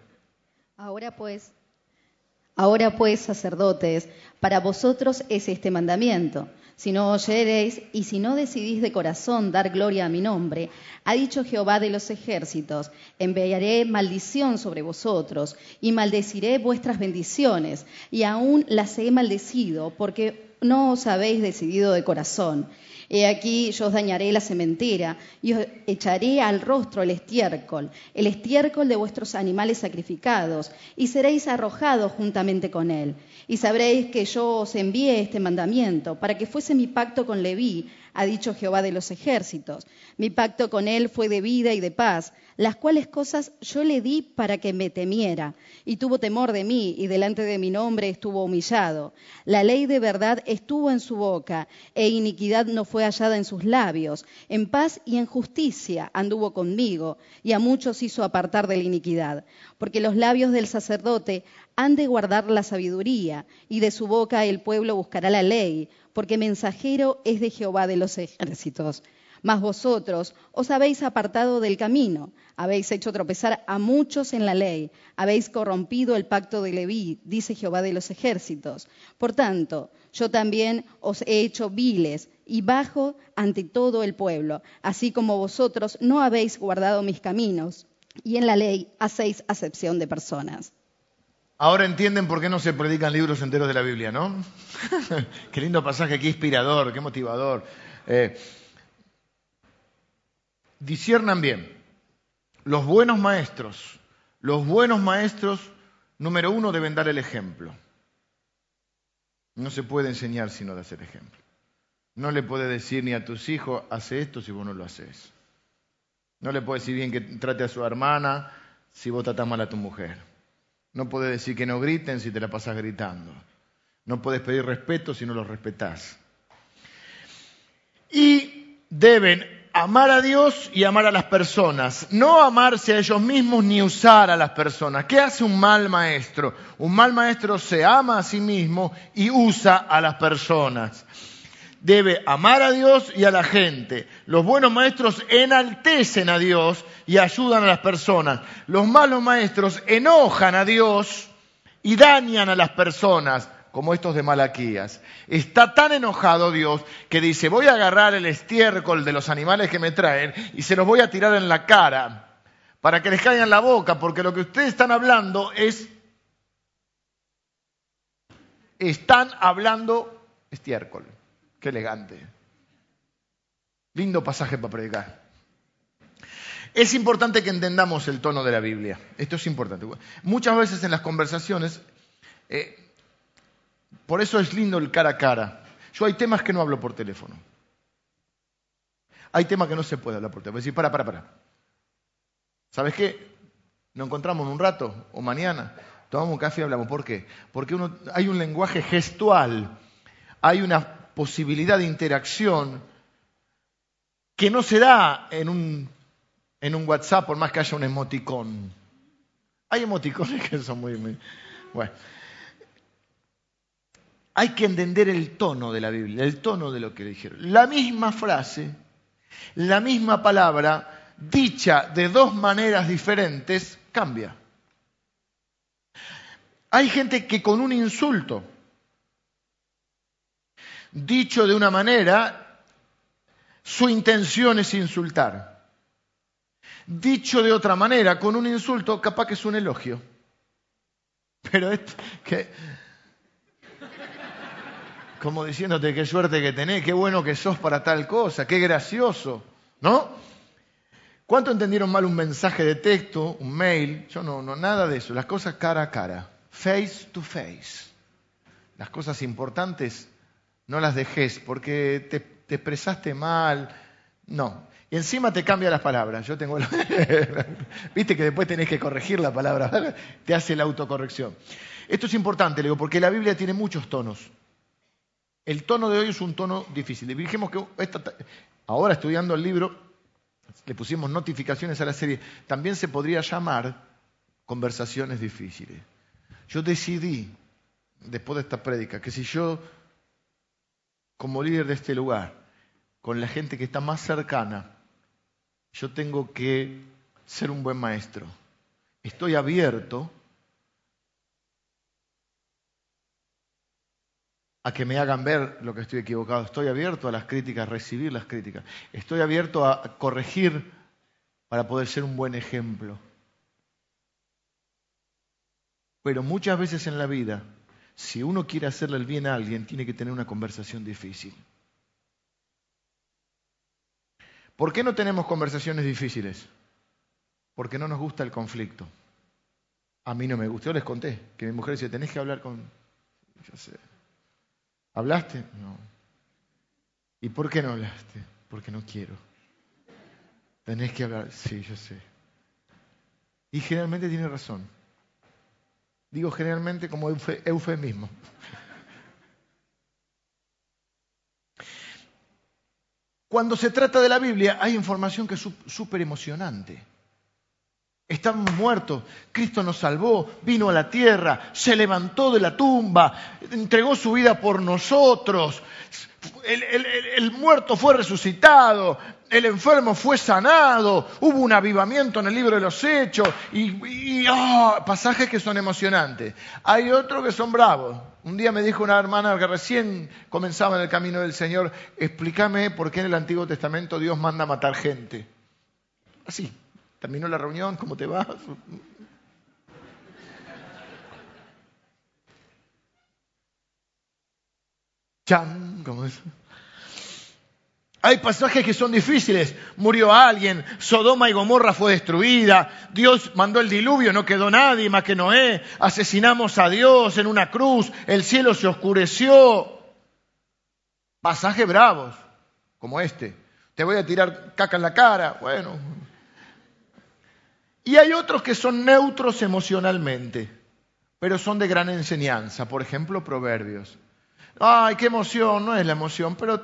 Ahora pues, ahora pues, sacerdotes, para vosotros es este mandamiento. Si no oyereis y si no decidís de corazón dar gloria a mi nombre, ha dicho Jehová de los ejércitos, enviaré maldición sobre vosotros y maldeciré vuestras bendiciones, y aún las he maldecido, porque no os habéis decidido de corazón. He aquí yo os dañaré la sementera y os echaré al rostro el estiércol, el estiércol de vuestros animales sacrificados, y seréis arrojados juntamente con él. Y sabréis que yo os envié este mandamiento para que fuese mi pacto con Leví, ha dicho Jehová de los ejércitos. Mi pacto con él fue de vida y de paz, las cuales cosas yo le di para que me temiera, y tuvo temor de mí, y delante de mi nombre estuvo humillado. La ley de verdad estuvo en su boca, e iniquidad no hallada en sus labios. En paz y en justicia anduvo conmigo, y a muchos hizo apartar de la iniquidad. Porque los labios del sacerdote han de guardar la sabiduría, y de su boca el pueblo buscará la ley porque mensajero es de Jehová de los ejércitos. Mas vosotros os habéis apartado del camino, habéis hecho tropezar a muchos en la ley, habéis corrompido el pacto de Leví, dice Jehová de los ejércitos. Por tanto, yo también os he hecho viles y bajo ante todo el pueblo, así como vosotros no habéis guardado mis caminos, y en la ley hacéis acepción de personas. Ahora entienden por qué no se predican libros enteros de la Biblia, ¿no? qué lindo pasaje, qué inspirador, qué motivador. Eh, disiernan bien. Los buenos maestros, los buenos maestros, número uno, deben dar el ejemplo. No se puede enseñar sino de hacer ejemplo. No le puede decir ni a tus hijos, hace esto si vos no lo haces. No le puede decir bien que trate a su hermana si vos tratás mal a tu mujer. No puede decir que no griten si te la pasas gritando. No puedes pedir respeto si no los respetás. Y deben amar a Dios y amar a las personas, no amarse a ellos mismos ni usar a las personas. ¿Qué hace un mal maestro? Un mal maestro se ama a sí mismo y usa a las personas. Debe amar a Dios y a la gente. Los buenos maestros enaltecen a Dios y ayudan a las personas. Los malos maestros enojan a Dios y dañan a las personas como estos de Malaquías. Está tan enojado Dios que dice, voy a agarrar el estiércol de los animales que me traen y se los voy a tirar en la cara para que les caiga en la boca, porque lo que ustedes están hablando es... Están hablando estiércol. Qué elegante. Lindo pasaje para predicar. Es importante que entendamos el tono de la Biblia. Esto es importante. Muchas veces en las conversaciones eh, por eso es lindo el cara a cara. Yo hay temas que no hablo por teléfono. Hay temas que no se puede hablar por teléfono. Decir, para, para, para. ¿Sabes qué? Nos encontramos en un rato o mañana, tomamos un café y hablamos. ¿Por qué? Porque hay un lenguaje gestual, hay una posibilidad de interacción que no se da en un, en un WhatsApp por más que haya un emoticón. Hay emoticones que son muy... muy bueno hay que entender el tono de la Biblia, el tono de lo que le dijeron. La misma frase, la misma palabra, dicha de dos maneras diferentes, cambia. Hay gente que con un insulto, dicho de una manera, su intención es insultar. Dicho de otra manera, con un insulto, capaz que es un elogio. Pero es que como diciéndote qué suerte que tenés, qué bueno que sos para tal cosa, qué gracioso, ¿no? ¿Cuánto entendieron mal un mensaje de texto, un mail? Yo no, no, nada de eso. Las cosas cara a cara, face to face. Las cosas importantes no las dejes porque te, te expresaste mal. No. Y encima te cambia las palabras. Yo tengo. Viste que después tenés que corregir la palabra. te hace la autocorrección. Esto es importante, le digo, porque la Biblia tiene muchos tonos. El tono de hoy es un tono difícil. Dijimos que ahora estudiando el libro, le pusimos notificaciones a la serie, también se podría llamar conversaciones difíciles. Yo decidí, después de esta prédica, que si yo, como líder de este lugar, con la gente que está más cercana, yo tengo que ser un buen maestro. Estoy abierto a que me hagan ver lo que estoy equivocado. Estoy abierto a las críticas, recibir las críticas. Estoy abierto a corregir para poder ser un buen ejemplo. Pero muchas veces en la vida, si uno quiere hacerle el bien a alguien, tiene que tener una conversación difícil. ¿Por qué no tenemos conversaciones difíciles? Porque no nos gusta el conflicto. A mí no me gusta. Yo les conté que mi mujer dice, tenés que hablar con... Yo sé, ¿Hablaste? No. ¿Y por qué no hablaste? Porque no quiero. Tenés que hablar. Sí, yo sé. Y generalmente tiene razón. Digo generalmente como eufemismo. Cuando se trata de la Biblia hay información que es súper emocionante. Estamos muertos, Cristo nos salvó, vino a la tierra, se levantó de la tumba, entregó su vida por nosotros, el, muerto fue resucitado, el enfermo fue sanado, hubo un avivamiento en el libro de los hechos y, ah, pasajes que son emocionantes. Hay otros que son bravos. Un día me dijo una hermana que recién comenzaba en el camino del Señor, explícame por qué en el Antiguo Testamento Dios manda a matar gente. Así, terminó la reunión, ¿cómo te vas? Chan, ¿cómo es? Hay pasajes que son difíciles. Murió alguien, Sodoma y Gomorra fue destruida, Dios mandó el diluvio, no quedó nadie más que Noé, asesinamos a Dios en una cruz, el cielo se oscureció. Pasajes bravos, como este. Te voy a tirar caca en la cara, bueno. Y hay otros que son neutros emocionalmente, pero son de gran enseñanza. Por ejemplo, Proverbios. Ay, qué emoción, no es la emoción, pero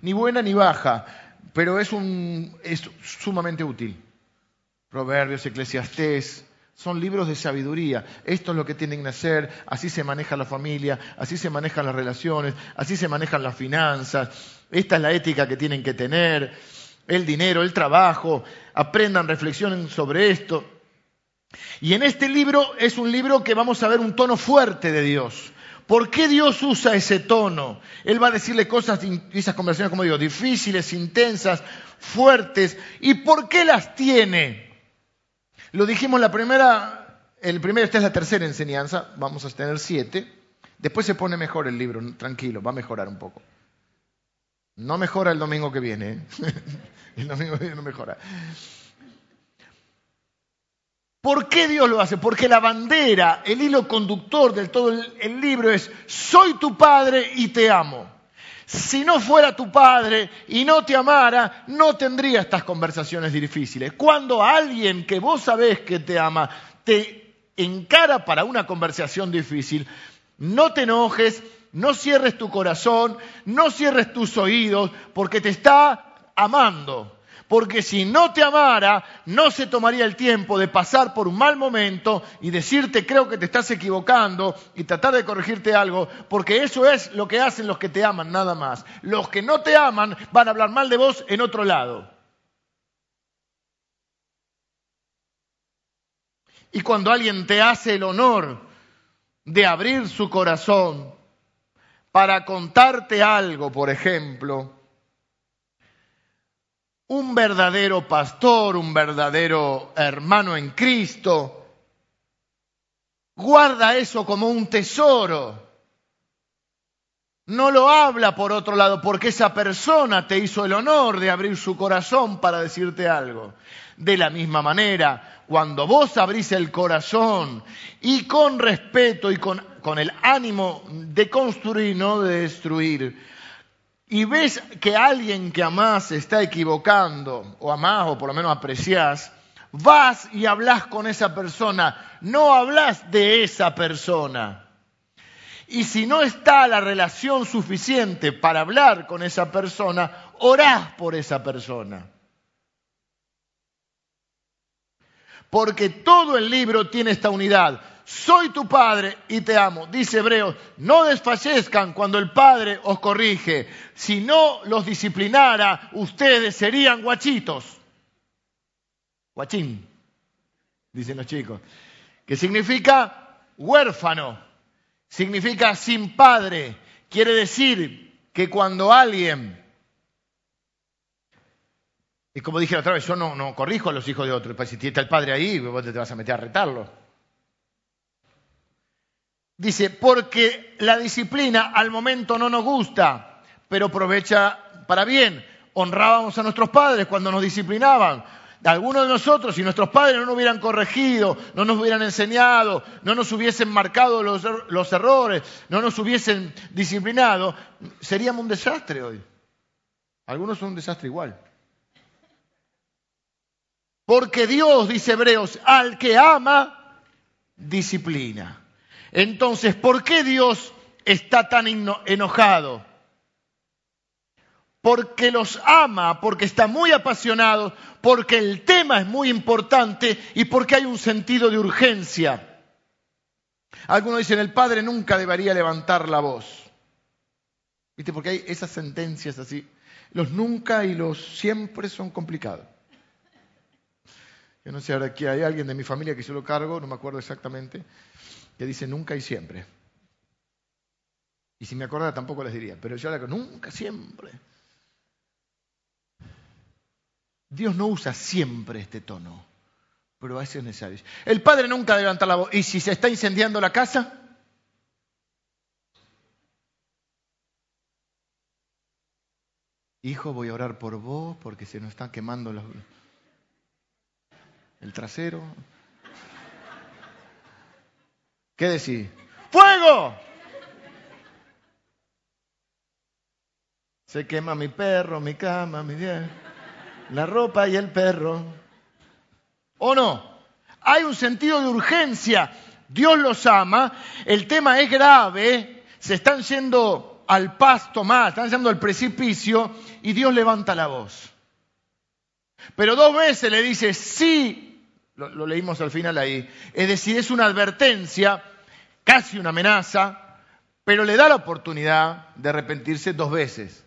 ni buena ni baja, pero es, un, es sumamente útil. Proverbios, Eclesiastés, son libros de sabiduría. Esto es lo que tienen que hacer, así se maneja la familia, así se manejan las relaciones, así se manejan las finanzas. Esta es la ética que tienen que tener, el dinero, el trabajo. Aprendan, reflexionen sobre esto. Y en este libro es un libro que vamos a ver un tono fuerte de Dios. ¿Por qué Dios usa ese tono? Él va a decirle cosas, esas conversaciones, como digo, difíciles, intensas, fuertes. ¿Y por qué las tiene? Lo dijimos la primera, el primero, esta es la tercera enseñanza, vamos a tener siete. Después se pone mejor el libro, tranquilo, va a mejorar un poco. No mejora el domingo que viene, ¿eh? el domingo que viene no mejora. ¿Por qué Dios lo hace? Porque la bandera, el hilo conductor del todo el, libro es, soy tu padre y te amo. Si no fuera tu padre y no te amara, no tendría estas conversaciones difíciles. Cuando alguien que vos sabés que te ama te encara para una conversación difícil, no te enojes, no cierres tu corazón, no cierres tus oídos, porque te está amando porque si no te amara, no se tomaría el tiempo de pasar por un mal momento y decirte creo que te estás equivocando y tratar de corregirte algo, porque eso es lo que hacen los que te aman, nada más. Los que no te aman van a hablar mal de vos en otro lado. Y cuando alguien te hace el honor de abrir su corazón para contarte algo, por ejemplo, un verdadero pastor, un verdadero hermano en Cristo, guarda eso como un tesoro. No lo habla por otro lado, porque esa persona te hizo el honor de abrir su corazón para decirte algo. De la misma manera, cuando vos abrís el corazón y con respeto y con, con el ánimo de construir, no de destruir, y ves que alguien que amás se está equivocando, o amás o por lo menos apreciás, vas y hablas con esa persona, no hablas de esa persona. Y si no está la relación suficiente para hablar con esa persona, orás por esa persona. Porque todo el libro tiene esta unidad soy tu padre y te amo. Dice Hebreos, no desfallezcan cuando el padre os corrige. Si no los disciplinara, ustedes serían guachitos. Guachín, dicen los chicos. Que significa huérfano, significa sin padre. Quiere decir que cuando alguien y como dije otra vez, yo no, no corrijo a los hijos de otros. Pues si está el padre ahí, vos te vas a meter a retarlo. Dice, porque la disciplina al momento no nos gusta, pero aprovecha para bien. Honrábamos a nuestros padres cuando nos disciplinaban. Algunos de nosotros, si nuestros padres no nos hubieran corregido, no nos hubieran enseñado, no nos hubiesen marcado los, los errores, no nos hubiesen disciplinado, seríamos un desastre hoy. Algunos son un desastre igual. Porque Dios, dice Hebreos, al que ama, disciplina. Entonces, ¿por qué Dios está tan enojado? Porque los ama, porque está muy apasionado, porque el tema es muy importante y porque hay un sentido de urgencia. Algunos dicen, el padre nunca debería levantar la voz. ¿Viste? Porque hay esas sentencias así. Los nunca y los siempre son complicados. Yo no sé, ahora aquí hay alguien de mi familia que yo lo cargo, no me acuerdo exactamente, que dice nunca y siempre. Y si me acordara tampoco les diría, pero yo digo nunca, siempre. Dios no usa siempre este tono, pero a veces es necesario. El padre nunca levanta la voz. ¿Y si se está incendiando la casa? Hijo, voy a orar por vos porque se nos están quemando los, el trasero. ¿Qué decís? ¡Fuego! Se quema mi perro, mi cama, mi la ropa y el perro. ¿O no? Hay un sentido de urgencia. Dios los ama, el tema es grave, se están yendo al pasto más, están yendo al precipicio y Dios levanta la voz. Pero dos veces le dice, sí, lo, leímos al final ahí. Es decir, es una advertencia, casi una amenaza, pero le da la oportunidad de arrepentirse dos veces.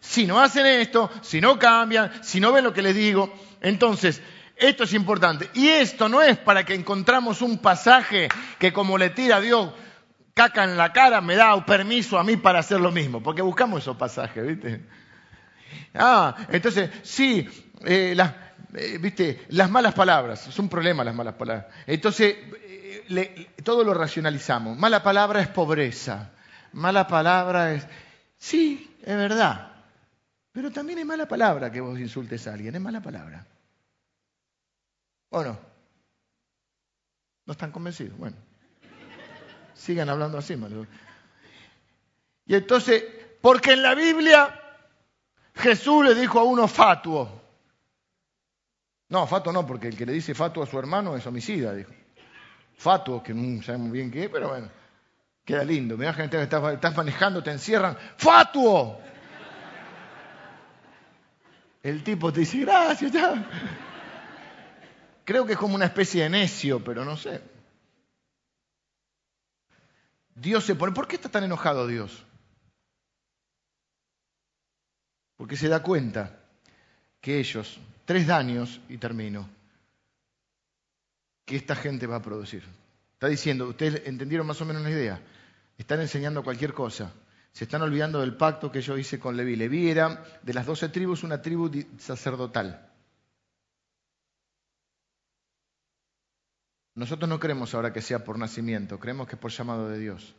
Si no hacen esto, si no cambian, si no ven lo que les digo, entonces esto es importante. Y esto no es para que encontramos un pasaje que como le tira a Dios caca en la cara, me da permiso a mí para hacer lo mismo, porque buscamos esos pasajes, ¿viste? Ah, entonces, sí, eh, eh, viste, las malas palabras, es un problema las malas palabras. Entonces, eh, todo lo racionalizamos. Mala palabra es pobreza, mala palabra es... Sí, es verdad, pero también es mala palabra que vos insultes a alguien, es mala palabra. ¿O no? ¿No están convencidos? Bueno, sigan hablando así, malo. Y entonces, porque en la Biblia Jesús le dijo a uno fatuo, no, fatuo no, porque el que le dice fatuo a su hermano es homicida, dijo. Fatuo, que no sabemos bien qué pero bueno, queda lindo. Mira gente que estás, manejando, te encierran. ¡Fatuo! El tipo te dice, gracias, ya. Creo que es como una especie de necio, pero no sé. Dios se pone. ¿Por qué está tan enojado Dios? Porque se da cuenta que ellos tres daños y termino que esta gente va a producir. Está diciendo, ustedes entendieron más o menos una idea, están enseñando cualquier cosa, se están olvidando del pacto que yo hice con Leví. Leví era de las doce tribus una tribu sacerdotal. Nosotros no creemos ahora que sea por nacimiento, creemos que es por llamado de Dios.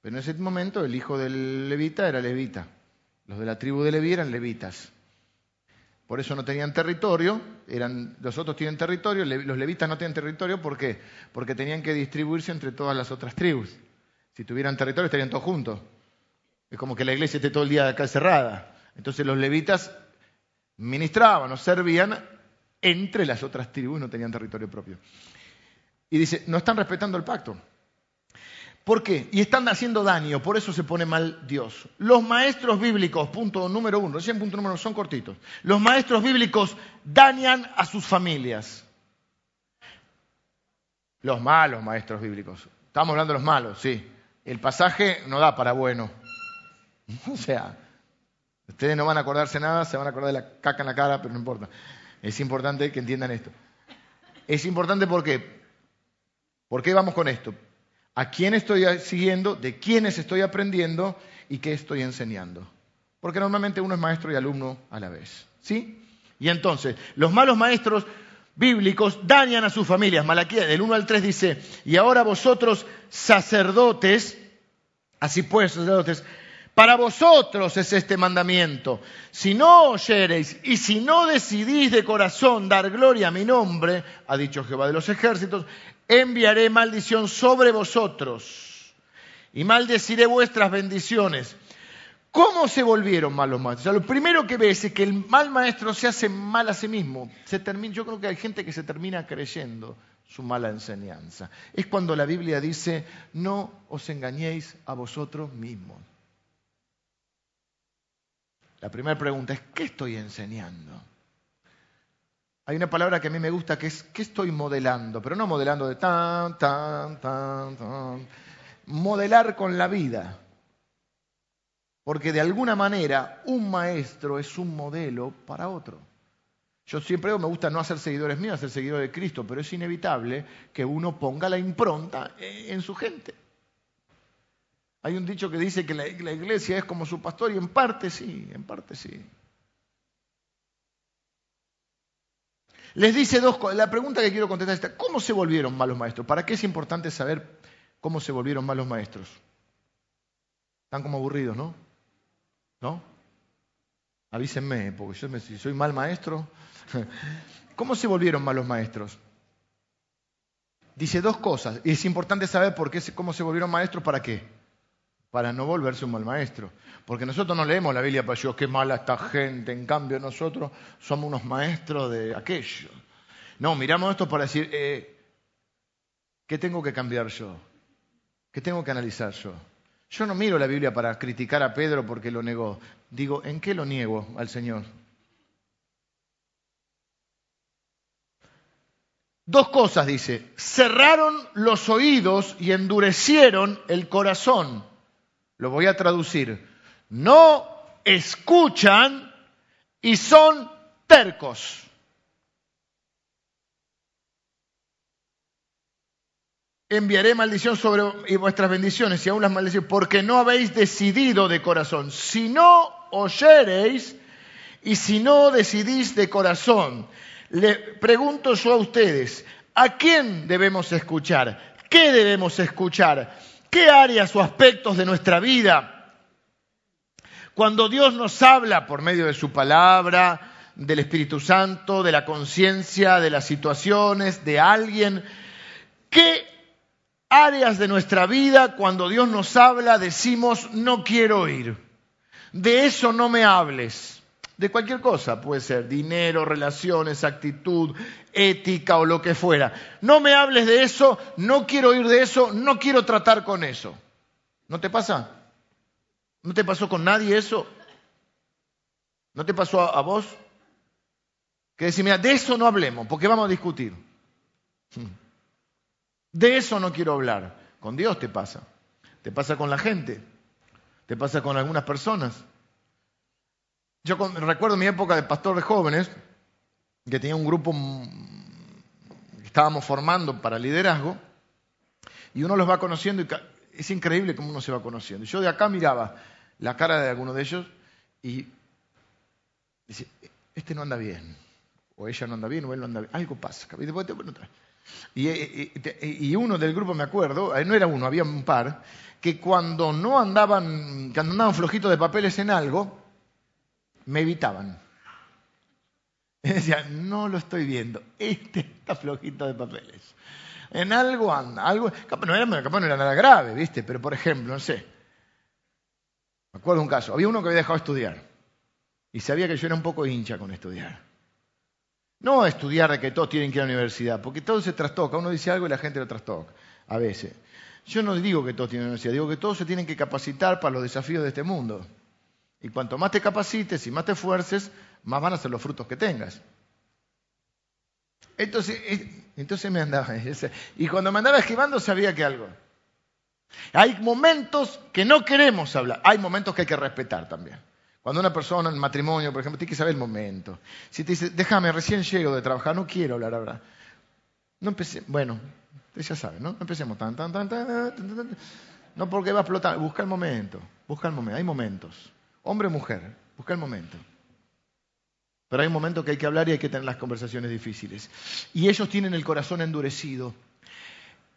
Pero en ese momento el hijo del levita era levita. Los de la tribu de Leví eran levitas. Por eso no tenían territorio, eran, los otros tienen territorio, los levitas no tienen territorio, ¿por qué? Porque tenían que distribuirse entre todas las otras tribus. Si tuvieran territorio estarían todos juntos. Es como que la iglesia esté todo el día acá cerrada. Entonces los levitas ministraban o servían entre las otras tribus, no tenían territorio propio. Y dice, no están respetando el pacto. ¿Por qué? Y están haciendo daño, por eso se pone mal Dios. Los maestros bíblicos, punto número uno, recién punto número uno, son cortitos. Los maestros bíblicos dañan a sus familias. Los malos maestros bíblicos. Estamos hablando de los malos, sí. El pasaje no da para bueno. O sea, ustedes no van a acordarse nada, se van a acordar de la caca en la cara, pero no importa. Es importante que entiendan esto. Es importante porque, ¿por qué vamos con esto? A quién estoy siguiendo, de quiénes estoy aprendiendo y qué estoy enseñando. Porque normalmente uno es maestro y alumno a la vez. ¿Sí? Y entonces, los malos maestros bíblicos dañan a sus familias. Malaquía del 1 al 3 dice, y ahora vosotros sacerdotes, así pues, sacerdotes, para vosotros es este mandamiento. Si no oyereis y si no decidís de corazón dar gloria a mi nombre, ha dicho Jehová de los ejércitos, enviaré maldición sobre vosotros y maldeciré vuestras bendiciones. ¿Cómo se volvieron malos maestros? lo primero que ves es que el mal maestro se hace mal a sí mismo. yo creo que hay gente que se termina creyendo su mala enseñanza. Es cuando la Biblia dice, no os engañéis a vosotros mismos. La primera pregunta es, ¿qué estoy enseñando? Hay una palabra que a mí me gusta que es ¿qué estoy modelando? Pero no modelando de tan, tan, tan, tan. Modelar con la vida. Porque de alguna manera un maestro es un modelo para otro. Yo siempre me gusta no hacer seguidores míos, hacer seguidores de Cristo, pero es inevitable que uno ponga la impronta en su gente. Hay un dicho que dice que la, iglesia es como su pastor y en parte sí, en parte sí. Les dice dos cosas. La pregunta que quiero contestar es. ¿Cómo se volvieron malos maestros? ¿Para qué es importante saber cómo se volvieron malos maestros? Están como aburridos, ¿no? ¿No? Avísenme, porque yo si soy mal maestro. ¿Cómo se volvieron malos maestros? Dice dos cosas. Y es importante saber por qué, cómo se volvieron maestros, ¿para qué? Para no volverse un mal maestro. Porque nosotros no leemos la Biblia para decir, oh, qué mala esta gente. En cambio, nosotros somos unos maestros de aquello. No, miramos esto para decir, eh, ¿qué tengo que cambiar yo? ¿Qué tengo que analizar yo? Yo no miro la Biblia para criticar a Pedro porque lo negó. Digo, ¿en qué lo niego al Señor? Dos cosas dice, cerraron los oídos y endurecieron el corazón. Lo voy a traducir. No escuchan y son tercos. enviaré maldición sobre vuestras bendiciones y aún las maldiciones, porque no habéis decidido de corazón. Si no oyereis y si no decidís de corazón, le pregunto yo a ustedes, ¿a quién debemos escuchar? ¿Qué debemos escuchar? ¿Qué áreas o aspectos de nuestra vida? Cuando Dios nos habla por medio de su palabra, del Espíritu Santo, de la conciencia, de las situaciones, de alguien, ¿qué áreas de nuestra vida, cuando Dios nos habla, decimos, no quiero oír. De eso no me hables. De cualquier cosa, puede ser dinero, relaciones, actitud, ética o lo que fuera. No me hables de eso, no quiero oír de eso, no quiero tratar con eso. ¿No te pasa? ¿No te pasó con nadie eso? ¿No te pasó a, vos? Que decir, mira, de eso no hablemos, porque vamos a discutir. De eso no quiero hablar. Con Dios te pasa. Te pasa con la gente. Te pasa con algunas personas. Yo recuerdo mi época de pastor de jóvenes, que tenía un grupo que estábamos formando para liderazgo, y uno los va conociendo y es increíble cómo uno se va conociendo. Yo de acá miraba la cara de alguno de ellos y dice, este no anda bien, o ella no anda bien, o él no anda bien, algo pasa. Y después te, y, uno del grupo, me acuerdo, eh, no era uno, había un par, que cuando no andaban, cuando andaban flojitos de papeles en algo, me evitaban. Y decía, no lo estoy viendo, este está flojito de papeles. En algo anda, algo, capaz no, era, capaz no era nada grave, ¿viste? Pero por ejemplo, no sé, me acuerdo un caso, había uno que había dejado de estudiar y sabía que yo era un poco hincha con estudiar. No estudiar de que todos tienen que ir a la universidad, porque todo se trastoca. Uno dice algo y la gente lo trastoca, a veces. Yo no digo que todos tienen universidad, digo que todos se tienen que capacitar para los desafíos de este mundo. Y cuanto más te capacites y más te esfuerces, más van a ser los frutos que tengas. Entonces, eh, entonces me andaba. Y cuando me andaba esquivando sabía que algo. Hay momentos que no queremos hablar, hay momentos que hay que respetar también. Cuando una persona en matrimonio, por ejemplo, tiene que saber el momento. Si te dice, déjame, recién llego de trabajar, no quiero hablar ahora. No empecé, bueno, ya sabes, ¿no? No empecemos tan, tan, tan, tan, tan, No porque va a explotar, busca el momento, busca el momento. Hay momentos. Hombre o mujer, busca el momento. Pero hay un momento que hay que hablar y hay que tener las conversaciones difíciles. Y ellos tienen el corazón endurecido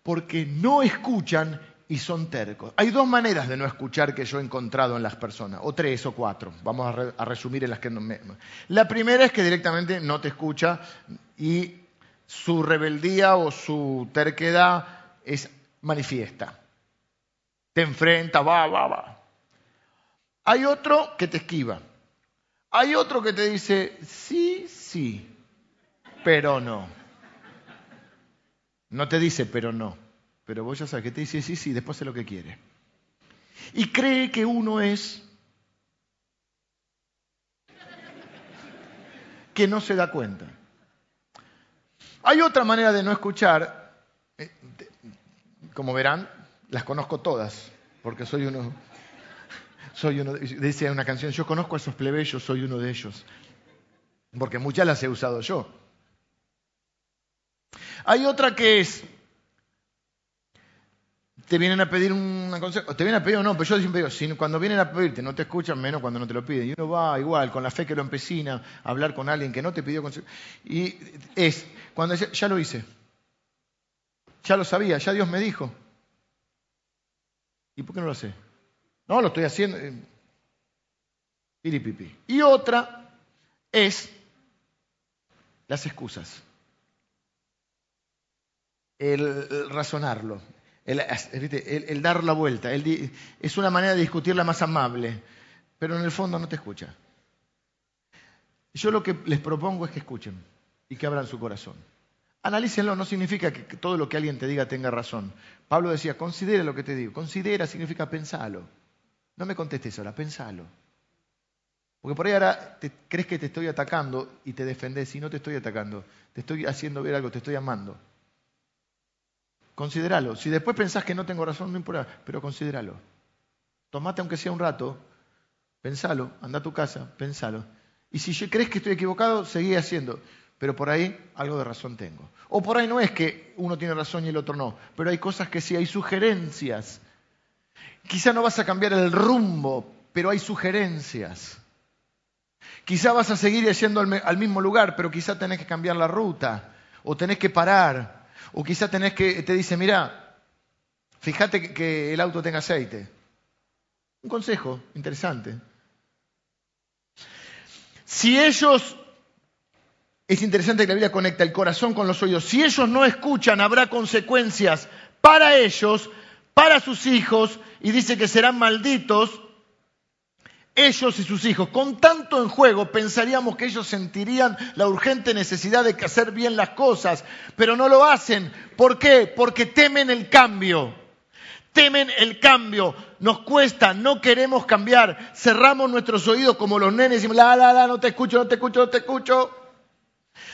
porque no escuchan y son tercos. Hay dos maneras de no escuchar que yo he encontrado en las personas, o tres o cuatro. Vamos a, resumir en las que no me... La primera es que directamente no te escucha y su rebeldía o su terquedad es manifiesta. Te enfrenta, va, va, va. Hay otro que te esquiva. Hay otro que te dice, sí, sí, pero no. No te dice, pero no. Pero vos ya sabes que te dice sí, sí, después hace lo que quiere. Y cree que uno es que no se da cuenta. Hay otra manera de no escuchar, eh, como verán, las conozco todas, porque soy uno, soy uno de, dice una canción, yo conozco a esos plebeyos, soy uno de ellos. Porque muchas las he usado yo. Hay otra que es, te vienen a pedir un consejo, te vienen a pedir o no, pero yo siempre digo, cuando vienen a pedirte no te escuchan, menos cuando no te lo piden. Y uno va igual, con la fe que lo empecina, a hablar con alguien que no te pidió consejo. Y es, cuando ya lo hice, ya lo sabía, ya Dios me dijo. ¿Y por qué no lo sé? No, lo estoy haciendo. Eh, piripipi. Y otra es las excusas. El razonarlo, el, dar la vuelta. es una manera de discutirla más amable, pero en el fondo no te escucha. Yo lo que les propongo es que escuchen y que abran su corazón. Analícenlo, no significa que todo lo que alguien te diga tenga razón. Pablo decía, considera lo que te digo. Considera significa pensalo. No me contestes ahora, pensalo. Porque por ahí ahora te, crees que te estoy atacando y te defendés y no te estoy atacando. Te estoy haciendo ver algo, te estoy amando. Considéralo. Si después pensás que no tengo razón, no importa, pero considéralo. Tomate aunque sea un rato, pensalo, anda a tu casa, pensalo. Y si crees que estoy equivocado, seguí haciendo. Pero por ahí algo de razón tengo. O por ahí no es que uno tiene razón y el otro no, pero hay cosas que sí, hay sugerencias. Quizá no vas a cambiar el rumbo, pero hay sugerencias. Quizá vas a seguir yendo al mismo lugar, pero quizá tenés que cambiar la ruta, o tenés que parar, o quizá tenés que, te dice, mira, fíjate que el auto tenga aceite. Un consejo interesante. Si ellos, es interesante que la Biblia conecta el corazón con los oídos, si ellos no escuchan, habrá consecuencias para ellos, para sus hijos, y dice que serán malditos ellos y sus hijos. Con tanto en juego pensaríamos que ellos sentirían la urgente necesidad de hacer bien las cosas, pero no lo hacen. ¿Por qué? Porque temen el cambio. Temen el cambio, nos cuesta, no queremos cambiar, cerramos nuestros oídos como los nenes y la, la, la, no te escucho, no te escucho, no te escucho.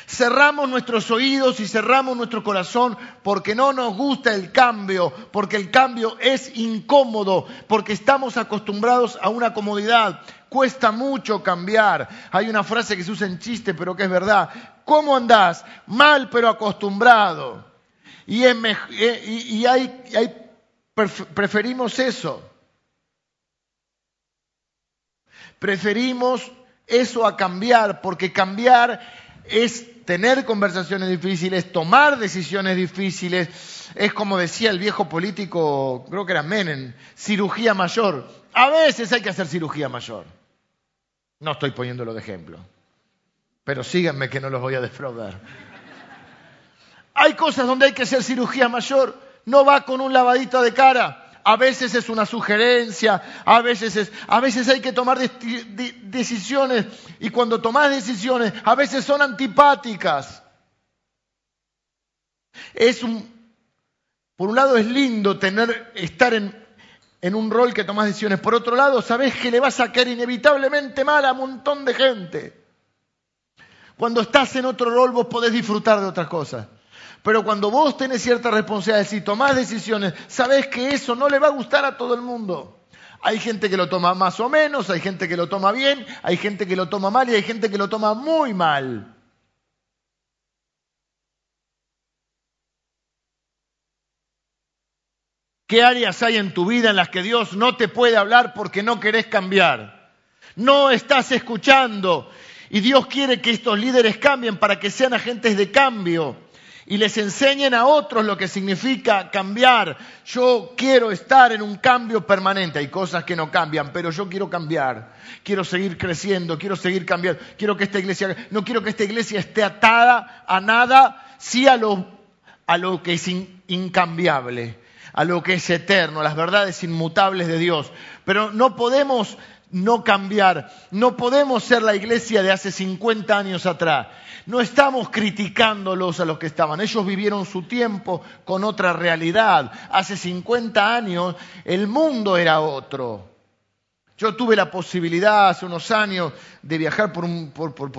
Cerramos nuestros oídos y cerramos nuestro corazón porque no nos gusta el cambio, porque el cambio es incómodo, porque estamos acostumbrados a una comodidad. Cuesta mucho cambiar. Hay una frase que se usa en chiste, pero que es verdad. ¿Cómo andás? Mal, pero acostumbrado. Y, eh, hay, preferimos eso. Preferimos eso a cambiar, porque cambiar es tener conversaciones difíciles, tomar decisiones difíciles. Es como decía el viejo político, creo que era Menem, cirugía mayor. A veces hay que hacer cirugía mayor. No estoy poniéndolo de ejemplo, pero síganme que no los voy a defraudar. Hay cosas donde hay que hacer cirugía mayor. No va con un lavadito de cara a veces es una sugerencia, a veces, es, a veces hay que tomar decisiones y cuando tomas decisiones a veces son antipáticas. Es un, por un lado es lindo tener, estar en, en un rol que tomas decisiones, por otro lado sabes que le vas a caer inevitablemente mal a un montón de gente. Cuando estás en otro rol vos podés disfrutar de otras cosas. Pero cuando vos tenés cierta responsabilidad y tomás decisiones, sabés que eso no le va a gustar a todo el mundo. Hay gente que lo toma más o menos, hay gente que lo toma bien, hay gente que lo toma mal y hay gente que lo toma muy mal. ¿Qué áreas hay en tu vida en las que Dios no te puede hablar porque no querés cambiar? No estás escuchando y Dios quiere que estos líderes cambien para que sean agentes de cambio y les enseñen a otros lo que significa cambiar. Yo quiero estar en un cambio permanente. Hay cosas que no cambian, pero yo quiero cambiar. Quiero seguir creciendo, quiero seguir cambiando. Quiero que esta iglesia, no quiero que esta iglesia esté atada a nada, sí a lo, a lo que es incambiable, a lo que es eterno, a las verdades inmutables de Dios. Pero no podemos no cambiar. No podemos ser la iglesia de hace 50 años atrás. No estamos criticándolos a los que estaban. Ellos vivieron su tiempo con otra realidad. Hace 50 años el mundo era otro. Yo tuve la posibilidad hace unos años de viajar por,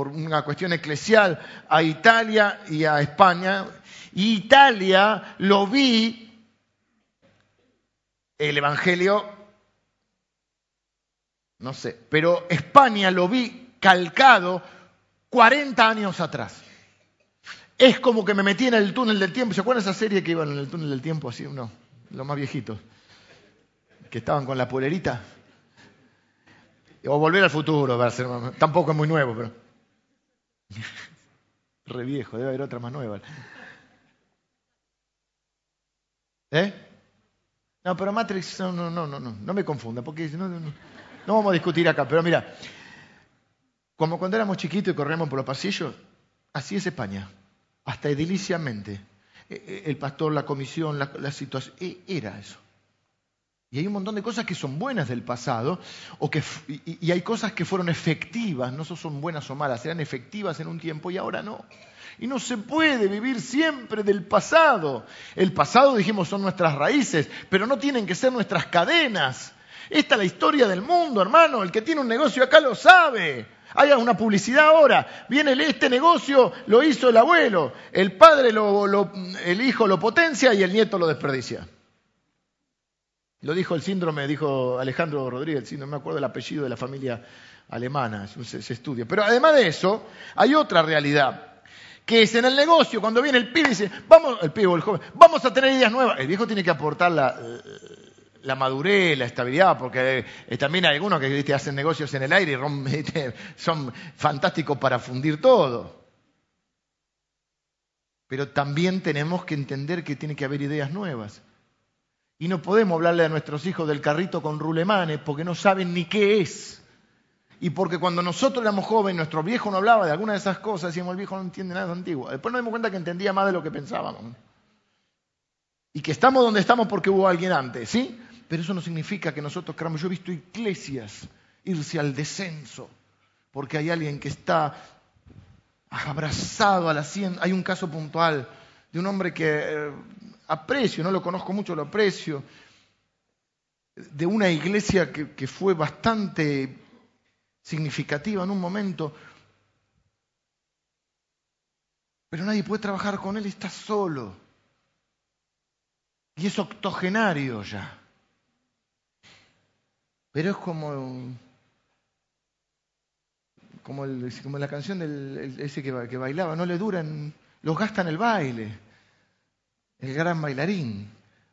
una cuestión eclesial a Italia y a España. Y Italia lo vi, el Evangelio No sé, pero España lo vi calcado 40 años atrás. Es como que me metí en el túnel del tiempo. ¿Se acuerdan esa serie que iban en el túnel del tiempo así? No, los más viejitos. Que estaban con la polerita. O volver al futuro, tampoco es muy nuevo, pero. Re viejo, debe haber otra más nueva. ¿Eh? No, pero Matrix, no, no, no, no, no, no me confunda, porque no, no, no vamos a discutir acá. Pero mira, como cuando éramos chiquitos y corríamos por los pasillos, así es España hasta ediliciamente. E, e, el pastor, la comisión, la, situación, e, era eso. Y hay un montón de cosas que son buenas del pasado, o que, y, hay cosas que fueron efectivas, no son buenas o malas, eran efectivas en un tiempo y ahora no. Y no se puede vivir siempre del pasado. El pasado, dijimos, son nuestras raíces, pero no tienen que ser nuestras cadenas. Esta es la historia del mundo, hermano. El que tiene un negocio acá lo sabe. Hay una publicidad ahora. Viene este negocio, lo hizo el abuelo. El padre, lo, el hijo lo potencia y el nieto lo desperdicia. Lo dijo el síndrome, dijo Alejandro Rodríguez, no me acuerdo el apellido de la familia alemana, se, estudia. Pero además de eso, hay otra realidad que es en el negocio, cuando viene el pibe y dice, vamos, el pibe o el joven, vamos a tener ideas nuevas. El viejo tiene que aportar la, la madurez, la estabilidad, porque eh, también hay algunos que hacen negocios en el aire y son fantásticos para fundir todo. Pero también tenemos que entender que tiene que haber ideas nuevas. Y no podemos hablarle a nuestros hijos del carrito con rulemanes porque no saben ni qué es. Y porque cuando nosotros éramos jóvenes, nuestro viejo no hablaba de alguna de esas cosas, decíamos, el viejo no entiende nada de antiguo. Después nos dimos cuenta que entendía más de lo que pensábamos. Y que estamos donde estamos porque hubo alguien antes, ¿sí? Pero eso no significa que nosotros queramos. Yo he visto iglesias irse al descenso, porque hay alguien que está abrazado a la cien. Hay un caso puntual de un hombre que eh, aprecio, no lo conozco mucho, lo aprecio, de una iglesia que, que fue bastante significativa en un momento, pero nadie puede trabajar con él, está solo. Y es octogenario ya. Pero es como, como, la canción del ese que, bailaba, no le duran, los gastan el baile, el gran bailarín,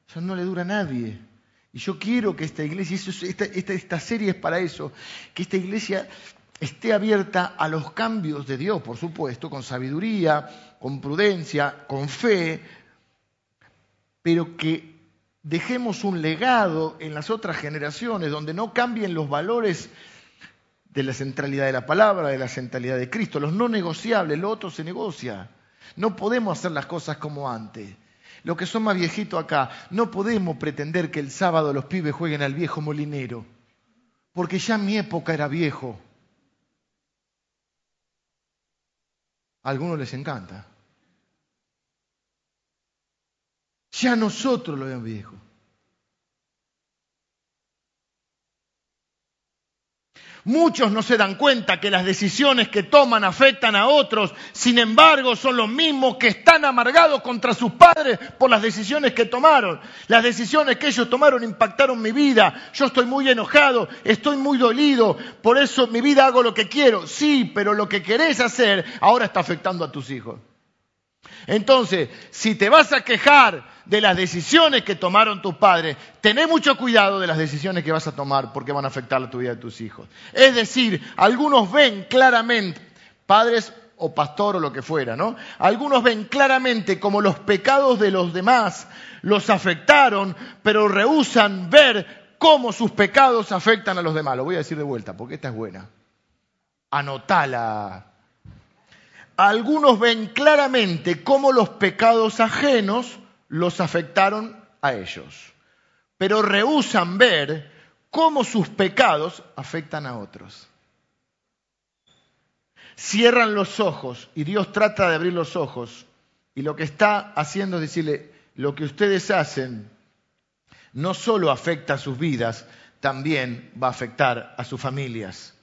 eso no le dura a nadie. Y yo quiero que esta iglesia, esta, esta serie es para eso, que esta iglesia esté abierta a los cambios de Dios, por supuesto, con sabiduría, con prudencia, con fe, pero que dejemos un legado en las otras generaciones donde no cambien los valores de la centralidad de la palabra, de la centralidad de Cristo, los no negociables, lo otro se negocia. No podemos hacer las cosas como antes. Los que son más viejitos acá, no podemos pretender que el sábado los pibes jueguen al viejo molinero, porque ya mi época era viejo. A algunos les encanta. Ya nosotros lo vemos viejo. Muchos no se dan cuenta que las decisiones que toman afectan a otros, sin embargo son los mismos que están amargados contra sus padres por las decisiones que tomaron. Las decisiones que ellos tomaron impactaron mi vida. Yo estoy muy enojado, estoy muy dolido, por eso mi vida hago lo que quiero. Sí, pero lo que querés hacer ahora está afectando a tus hijos. Entonces, si te vas a quejar de las decisiones que tomaron tus padres, tené mucho cuidado de las decisiones que vas a tomar porque van a afectar la tu vida de tus hijos. Es decir, algunos ven claramente, padres o pastor o lo que fuera, ¿no? Algunos ven claramente como los pecados de los demás los afectaron, pero rehusan ver cómo sus pecados afectan a los demás. Lo voy a decir de vuelta porque esta es buena. Anotala algunos ven claramente cómo los pecados ajenos los afectaron a ellos, pero rehusan ver cómo sus pecados afectan a otros. Cierran los ojos y Dios trata de abrir los ojos y lo que está haciendo es decirle, lo que ustedes hacen no solo afecta a sus vidas, también va a afectar a sus familias.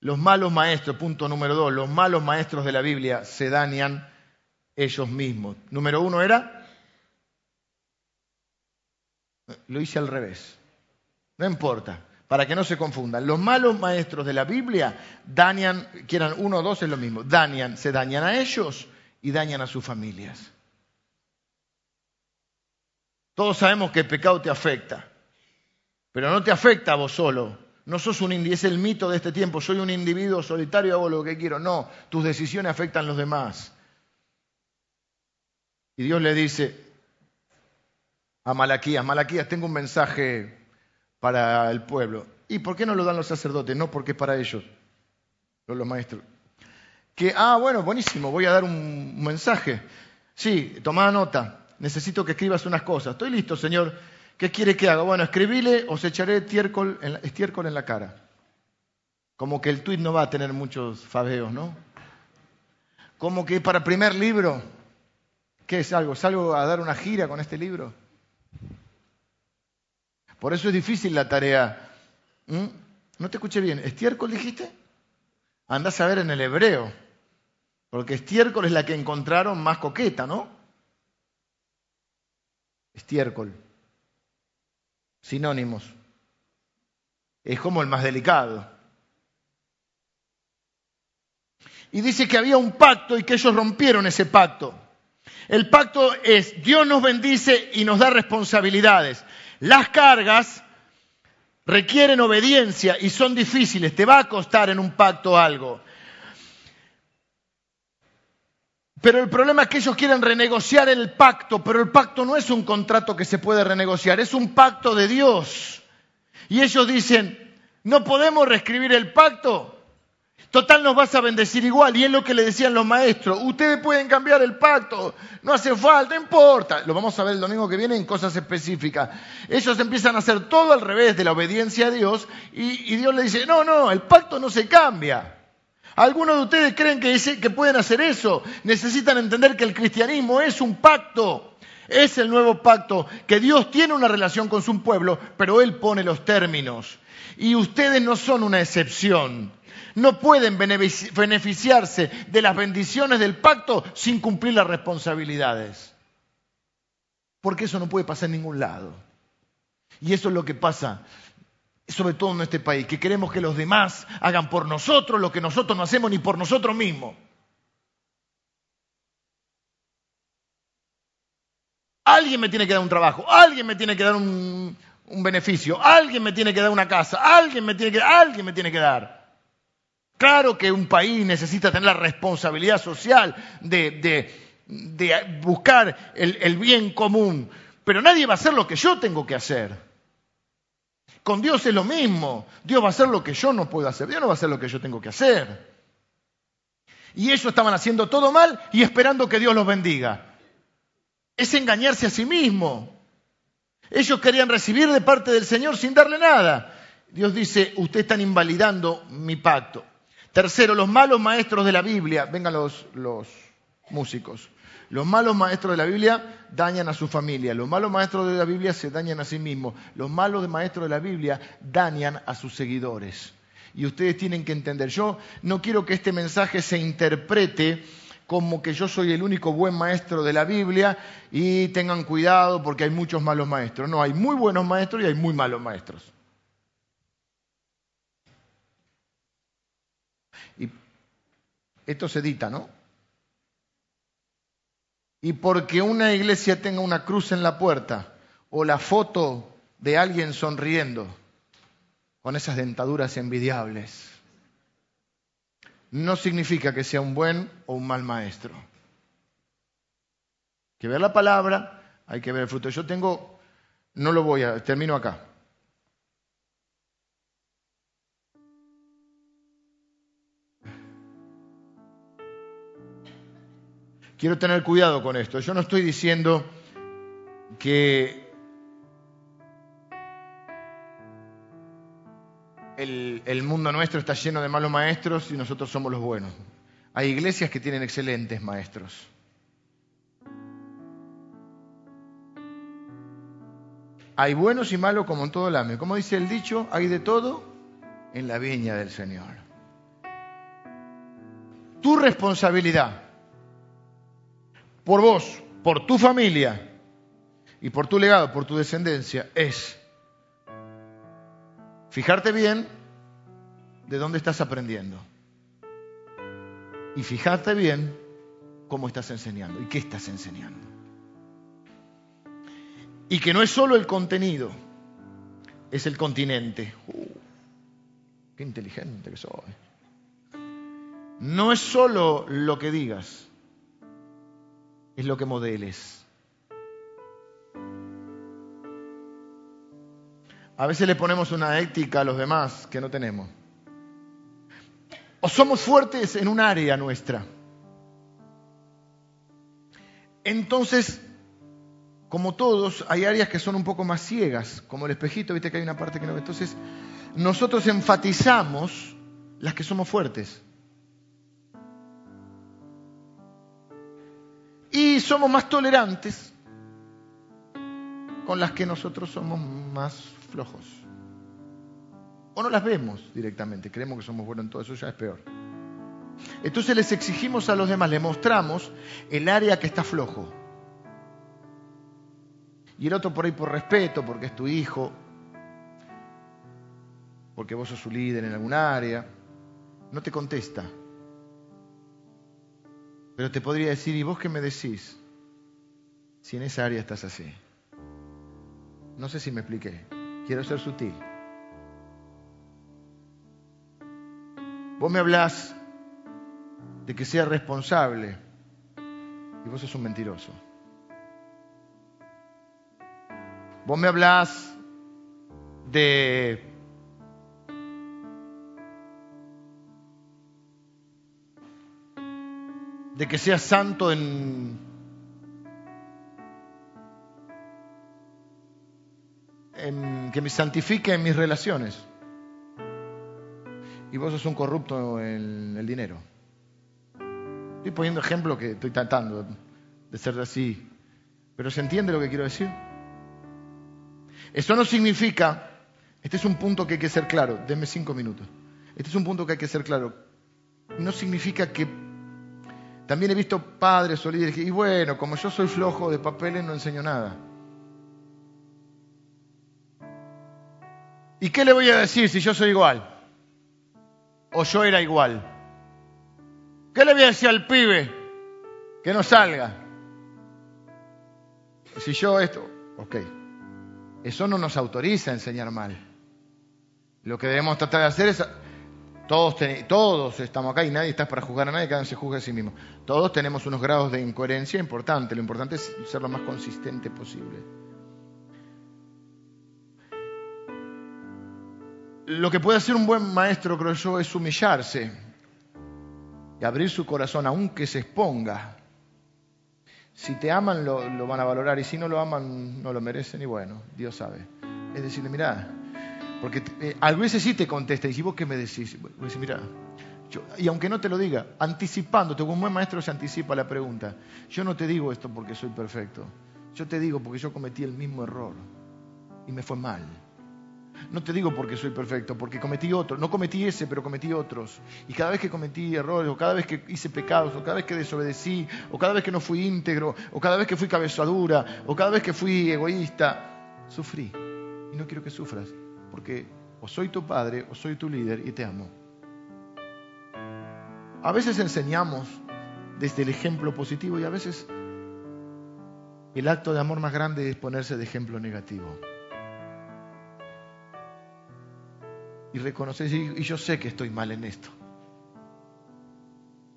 Los malos maestros, punto número dos, los malos maestros de la Biblia se dañan ellos mismos. Número uno era, lo hice al revés. No importa, para que no se confundan. Los malos maestros de la Biblia dañan, quieran uno o dos es lo mismo, dañan, se dañan a ellos y dañan a sus familias. Todos sabemos que el pecado te afecta, pero no te afecta a vos solo. No sos un es el mito de este tiempo, soy un individuo solitario, hago lo que quiero. No, tus decisiones afectan a los demás. Y Dios le dice a Malaquías, Malaquías, tengo un mensaje para el pueblo. ¿Y por qué no lo dan los sacerdotes? No, porque es para ellos, los maestros. Que, ah, bueno, buenísimo, voy a dar un mensaje. Sí, toma nota necesito que escribas unas cosas. Estoy listo, Señor. ¿Qué quiere que haga? Bueno, escribile o se echaré estiércol en, la, estiércol en la cara. Como que el tuit no va a tener muchos fabeos, ¿no? Como que para primer libro, ¿qué es algo? ¿Salgo a dar una gira con este libro? Por eso es difícil la tarea. ¿Mm? No te escuché bien. ¿Estiércol dijiste? Andás a ver en el hebreo. Porque estiércol es la que encontraron más coqueta, ¿no? estiércol. Sinónimos. Es como el más delicado. Y dice que había un pacto y que ellos rompieron ese pacto. El pacto es Dios nos bendice y nos da responsabilidades. Las cargas requieren obediencia y son difíciles. Te va a costar en un pacto algo. Pero el problema es que ellos quieren renegociar el pacto, pero el pacto no es un contrato que se puede renegociar, es un pacto de Dios. Y ellos dicen, no podemos reescribir el pacto, total nos vas a bendecir igual. Y es lo que le decían los maestros, ustedes pueden cambiar el pacto, no hace falta, no importa. Lo vamos a ver el domingo que viene en cosas específicas. Ellos empiezan a hacer todo al revés de la obediencia a Dios y, y Dios le dice, no, no, el pacto no se cambia. Algunos de ustedes creen que, pueden hacer eso. Necesitan entender que el cristianismo es un pacto. Es el nuevo pacto, que Dios tiene una relación con su pueblo, pero Él pone los términos. Y ustedes no son una excepción. No pueden beneficiarse de las bendiciones del pacto sin cumplir las responsabilidades. Porque eso no puede pasar en ningún lado. Y eso es lo que pasa sobre todo en este país, que queremos que los demás hagan por nosotros lo que nosotros no hacemos ni por nosotros mismos. Alguien me tiene que dar un trabajo, alguien me tiene que dar un, beneficio, alguien me tiene que dar una casa, alguien me tiene que, alguien me tiene que dar. Claro que un país necesita tener la responsabilidad social de, buscar el bien común, pero nadie va a hacer lo que yo tengo que hacer. Con Dios es lo mismo. Dios va a hacer lo que yo no puedo hacer. Dios no va a hacer lo que yo tengo que hacer. Y ellos estaban haciendo todo mal y esperando que Dios los bendiga. Es engañarse a sí mismo. Ellos querían recibir de parte del Señor sin darle nada. Dios dice, ustedes están invalidando mi pacto. Tercero, los malos maestros de la Biblia, vengan los, músicos, los malos maestros de la Biblia dañan a su familia, los malos maestros de la Biblia se dañan a sí mismos, los malos maestros de la Biblia dañan a sus seguidores. Y ustedes tienen que entender, yo no quiero que este mensaje se interprete como que yo soy el único buen maestro de la Biblia y tengan cuidado porque hay muchos malos maestros. No, hay muy buenos maestros y hay muy malos maestros. Esto se edita, ¿no? y porque una iglesia tenga una cruz en la puerta o la foto de alguien sonriendo con esas dentaduras envidiables, no significa que sea un buen o un mal maestro. Hay que ver la palabra, hay que ver el fruto. Yo tengo, no lo voy a, termino acá. Quiero tener cuidado con esto. Yo no estoy diciendo que el, mundo nuestro está lleno de malos maestros y nosotros somos los buenos. Hay iglesias que tienen excelentes maestros. Hay buenos y malos como en todo el año. Como dice el dicho, hay de todo en la viña del Señor. Tu responsabilidad por vos, por tu familia y por tu legado, por tu descendencia, es Fijarte bien de dónde estás aprendiendo. Y fijarte bien cómo estás enseñando y qué estás enseñando. Y que no es solo el contenido, es el continente. Uh, qué inteligente que soy. No es solo lo que digas, es lo que modeles. A veces le ponemos una ética a los demás que no tenemos. O somos fuertes en un área nuestra. Entonces, como todos, hay áreas que son un poco más ciegas, como el espejito, viste que hay una parte que no. Entonces, nosotros enfatizamos las que somos fuertes. Y somos más tolerantes con las que nosotros somos más flojos. O no las vemos directamente, creemos que somos buenos en todo eso, ya es peor. Entonces les exigimos a los demás, le mostramos el área que está flojo. Y el otro por ahí por respeto, porque es tu hijo, porque vos sos su líder en algún área, no te contesta. Pero te podría decir, ¿y vos qué me decís? Si en esa área estás así. No sé si me expliqué. Quiero ser sutil. Vos me hablás de que sea responsable y vos sos un mentiroso. Vos me hablás de de que sea santo en que me santifique en mis relaciones. Y vos sos un corrupto en el dinero. Estoy poniendo ejemplo que estoy tratando de ser así. Pero ¿se entiende lo que quiero decir? Eso no significa, este es un punto que hay que ser claro, denme cinco minutos. Este es un punto que hay que ser claro. No significa que también he visto padres o líderes que, y bueno, como yo soy flojo de papeles, no enseño nada. ¿Y qué le voy a decir si yo soy igual? O yo era igual. ¿Qué le voy a decir al pibe? Que no salga. Si yo esto, ok. Eso no nos autoriza a enseñar mal. Lo que debemos tratar de hacer es, todos, estamos acá y nadie está para juzgar a nadie, cada uno se juzga a sí mismo. Todos tenemos unos grados de incoherencia importantes. Lo importante es ser lo más consistente posible. Lo que puede hacer un buen maestro, creo yo, es humillarse y abrir su corazón, aunque se exponga. Si te aman, lo, van a valorar, y si no lo aman, no lo merecen, y bueno, Dios sabe. Es decirle, mira, porque eh, a veces sí te contesta, y si vos qué me decís, mira, y aunque no te lo diga, anticipándote, un buen maestro se anticipa la pregunta. Yo no te digo esto porque soy perfecto, yo te digo porque yo cometí el mismo error y me fue mal. No te digo porque soy perfecto, porque cometí otro. No cometí ese, pero cometí otros. Y cada vez que cometí errores, o cada vez que hice pecados, o cada vez que desobedecí, o cada vez que no fui íntegro, o cada vez que fui cabezadura, o cada vez que fui egoísta, sufrí. Y no quiero que sufras, porque o soy tu padre, o soy tu líder y te amo. A veces enseñamos desde el ejemplo positivo y a veces el acto de amor más grande es ponerse de ejemplo negativo. y reconocer, y yo sé que estoy mal en esto.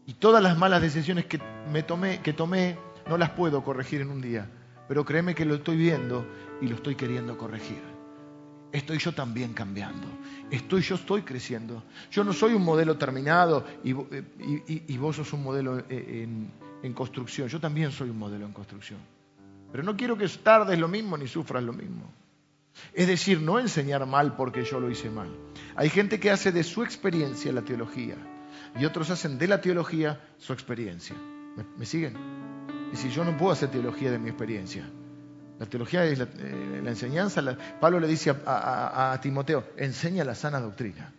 Y todas las malas decisiones que, me tomé, que tomé no las puedo corregir en un día, pero créeme que lo estoy viendo y lo estoy queriendo corregir. Estoy yo también cambiando. Estoy yo estoy creciendo. Yo no soy un modelo terminado y, y, vos sos un modelo eh, en, en construcción. Yo también soy un modelo en construcción. Pero no quiero que tardes lo mismo ni sufras lo mismo. Es decir, no enseñar mal porque yo lo hice mal. Hay gente que hace de su experiencia la teología y otros hacen de la teología su experiencia. ¿Me, siguen? Y si yo no puedo hacer teología de mi experiencia, la teología es la, eh, enseñanza. Pablo le dice a, Timoteo, enseña la sana doctrina.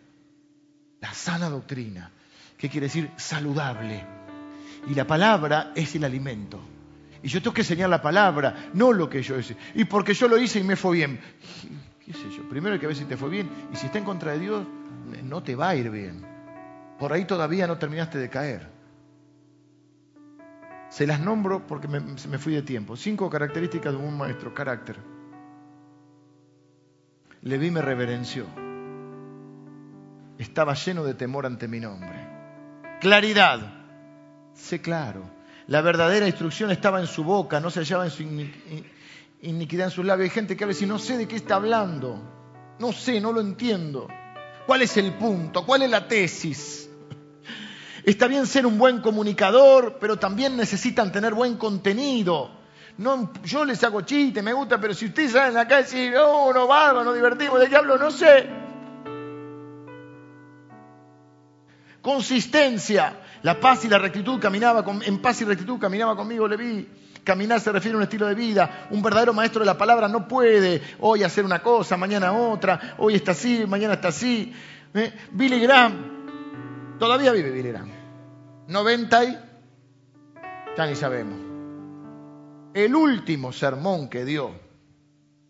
La sana doctrina. ¿Qué quiere decir? Saludable. Y la palabra es el alimento. Y yo tengo que enseñar la palabra, no lo que yo hice. Y porque yo lo hice y me fue bien. yo. Primero hay que ver si te fue bien. Y si está en contra de Dios, no te va a ir bien. Por ahí todavía no terminaste de caer. Se las nombro porque me, fui de tiempo. Cinco características de un maestro. Carácter. Leví me reverenció. Estaba lleno de temor ante mi nombre. Claridad. Sé claro. La verdadera instrucción estaba en su boca, no se hallaba en su iniquidad en sus labios. Hay gente que a veces no sé de qué está hablando. No sé, no lo entiendo. ¿Cuál es el punto? ¿Cuál es la tesis? Está bien ser un buen comunicador, pero también necesitan tener buen contenido. No, yo les hago chiste, me gusta, pero si ustedes salen acá y dicen, oh, no, bárbaro, nos divertimos, ¿de qué hablo? No sé. Consistencia. La paz y la rectitud caminaba con, en paz y rectitud caminaba conmigo, le vi. Caminar se refiere a un estilo de vida. Un verdadero maestro de la palabra no puede hoy hacer una cosa, mañana otra, hoy está así, mañana está así. ¿Eh? Billy Graham, todavía vive Billy Graham. 90 y ya ni sabemos. El último sermón que dio,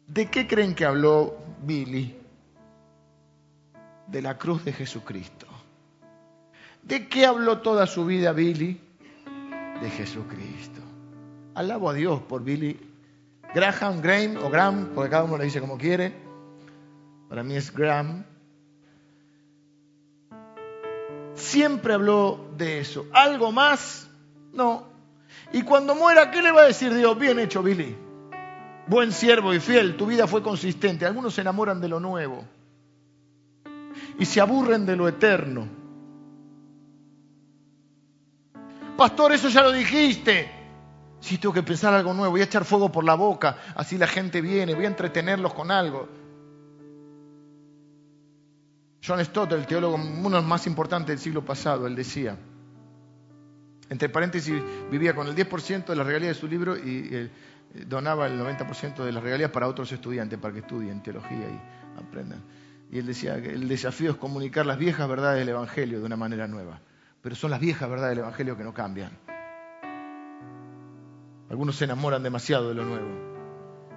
¿de qué creen que habló Billy? De la cruz de Jesucristo. ¿De qué habló toda su vida Billy? De Jesucristo. Alabo a Dios por Billy Graham, Graham o Graham, porque cada uno le dice como quiere. Para mí es Graham. Siempre habló de eso. ¿Algo más? No. Y cuando muera, ¿qué le va a decir Dios? Bien hecho, Billy. Buen siervo y fiel, tu vida fue consistente. Algunos se enamoran de lo nuevo y se aburren de lo eterno. Pastor, eso ya lo dijiste. Si tengo que pensar algo nuevo, voy a echar fuego por la boca, así la gente viene, voy a entretenerlos con algo. John Stott, el teólogo, uno de los más importantes del siglo pasado, él decía, entre paréntesis, vivía con el 10% de la regalía de su libro y eh, donaba el 90% de las regalías para otros estudiantes, para que estudien teología y aprendan. Y él decía que el desafío es comunicar las viejas verdades del Evangelio de una manera nueva. Pero son las viejas verdades del Evangelio que no cambian. Algunos se enamoran demasiado de lo nuevo.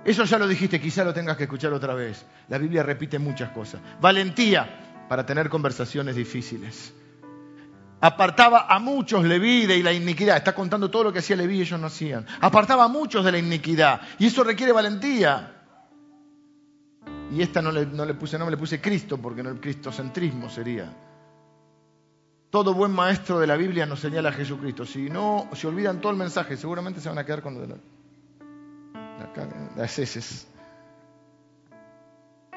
Eso ya lo dijiste, quizá lo tengas que escuchar otra vez. La Biblia repite muchas cosas. Valentía para tener conversaciones difíciles. Apartaba a muchos Leví de la iniquidad. Está contando todo lo que hacía Leví y ellos no hacían. Apartaba a muchos de la iniquidad. Y eso requiere valentía. Y esta no le, no le puse nombre, le puse Cristo, porque no el cristocentrismo sería. Todo buen maestro de la Biblia nos señala a Jesucristo. Si no se olvidan todo el mensaje, seguramente se van a quedar con lo de la, las heces.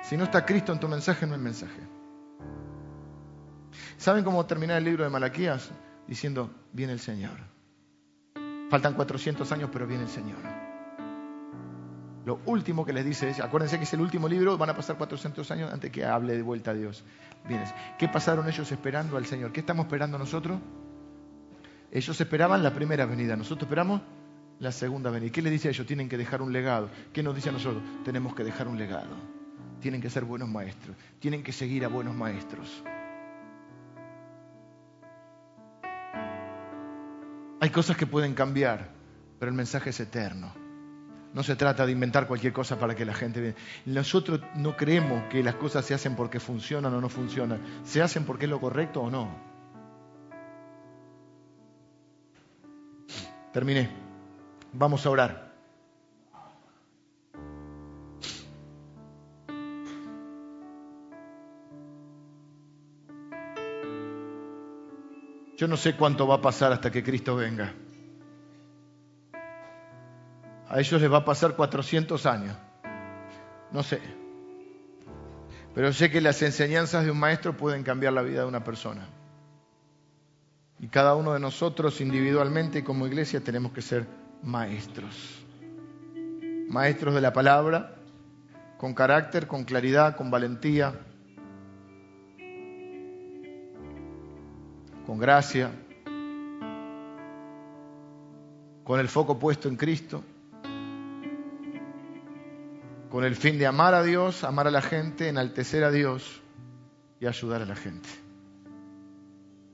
Si no está Cristo en tu mensaje, no hay mensaje. ¿Saben cómo terminar el libro de Malaquías? Diciendo, viene el Señor. Faltan 400 años, pero viene el Señor. Lo último que les dice es, acuérdense que es el último libro, van a pasar 400 años antes que hable de vuelta a Dios. Vienes. ¿Qué pasaron ellos esperando al Señor? ¿Qué estamos esperando nosotros? Ellos esperaban la primera venida, nosotros esperamos la segunda venida. ¿Qué les dice a ellos? Tienen que dejar un legado. ¿Qué nos dice a nosotros? Tenemos que dejar un legado. Tienen que ser buenos maestros. Tienen que seguir a buenos maestros. Cosas que pueden cambiar, pero el mensaje es eterno. No se trata de inventar cualquier cosa para que la gente. Nosotros no creemos que las cosas se hacen porque funcionan o no funcionan. Se hacen porque es lo correcto o no. Terminé. Vamos a orar. Yo no sé cuánto va a pasar hasta que Cristo venga. A ellos les va a pasar 400 años. No sé. Pero sé que las enseñanzas de un maestro pueden cambiar la vida de una persona. Y cada uno de nosotros individualmente como iglesia tenemos que ser maestros. Maestros de la palabra, con carácter, con claridad, con valentía, con gracia, con el foco puesto en Cristo con el fin de amar a Dios, amar a la gente, enaltecer a Dios y ayudar a la gente.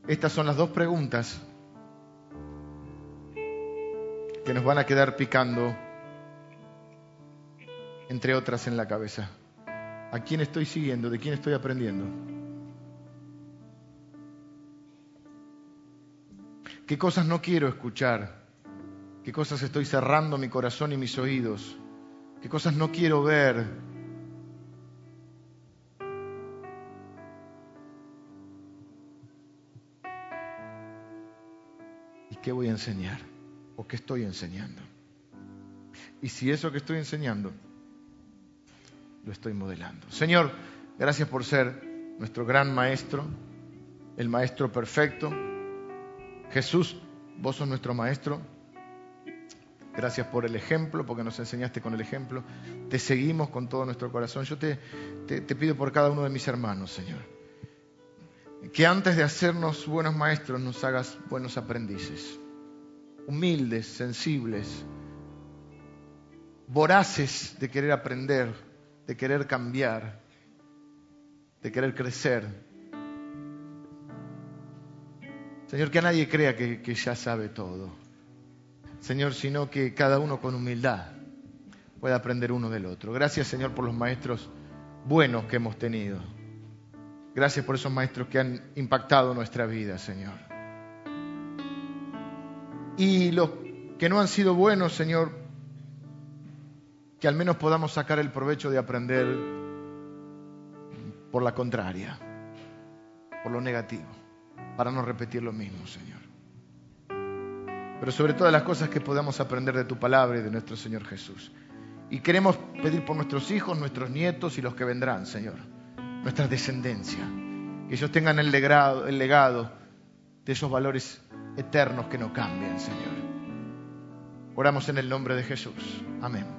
Estas son las dos preguntas que nos van a quedar picando, entre otras, en la cabeza. ¿A quién estoy siguiendo? ¿De quién estoy aprendiendo? ¿Qué cosas no quiero escuchar? ¿Qué cosas estoy cerrando mi corazón y mis oídos? ¿Qué cosas no quiero ver? ¿Y qué voy a enseñar? ¿O qué estoy enseñando? Y si eso que estoy enseñando lo estoy modelando. Señor, gracias por ser nuestro gran maestro, el maestro perfecto. Jesús, vos sos nuestro maestro. Gracias por el ejemplo, porque nos enseñaste con el ejemplo. Te seguimos con todo nuestro corazón. Yo te, te, pido por cada uno de mis hermanos, Señor, que antes de hacernos buenos maestros nos hagas buenos aprendices, humildes, sensibles, voraces de querer aprender, de querer cambiar, de querer crecer. Señor, que nadie crea que, que ya sabe todo. Señor, sino que cada uno con humildad pueda aprender uno del otro. Gracias, Señor, por los maestros buenos que hemos tenido. Gracias por esos maestros que han impactado nuestra vida, Señor. Y los que no han sido buenos, Señor, que al menos podamos sacar el provecho de aprender por la contraria, por lo negativo, para no repetir lo mismo, Señor pero sobre todas las cosas que podamos aprender de tu palabra y de nuestro Señor Jesús. Y queremos pedir por nuestros hijos, nuestros nietos y los que vendrán, Señor, nuestra descendencia, que ellos tengan el legado, el legado de esos valores eternos que no cambian, Señor. Oramos en el nombre de Jesús. Amén.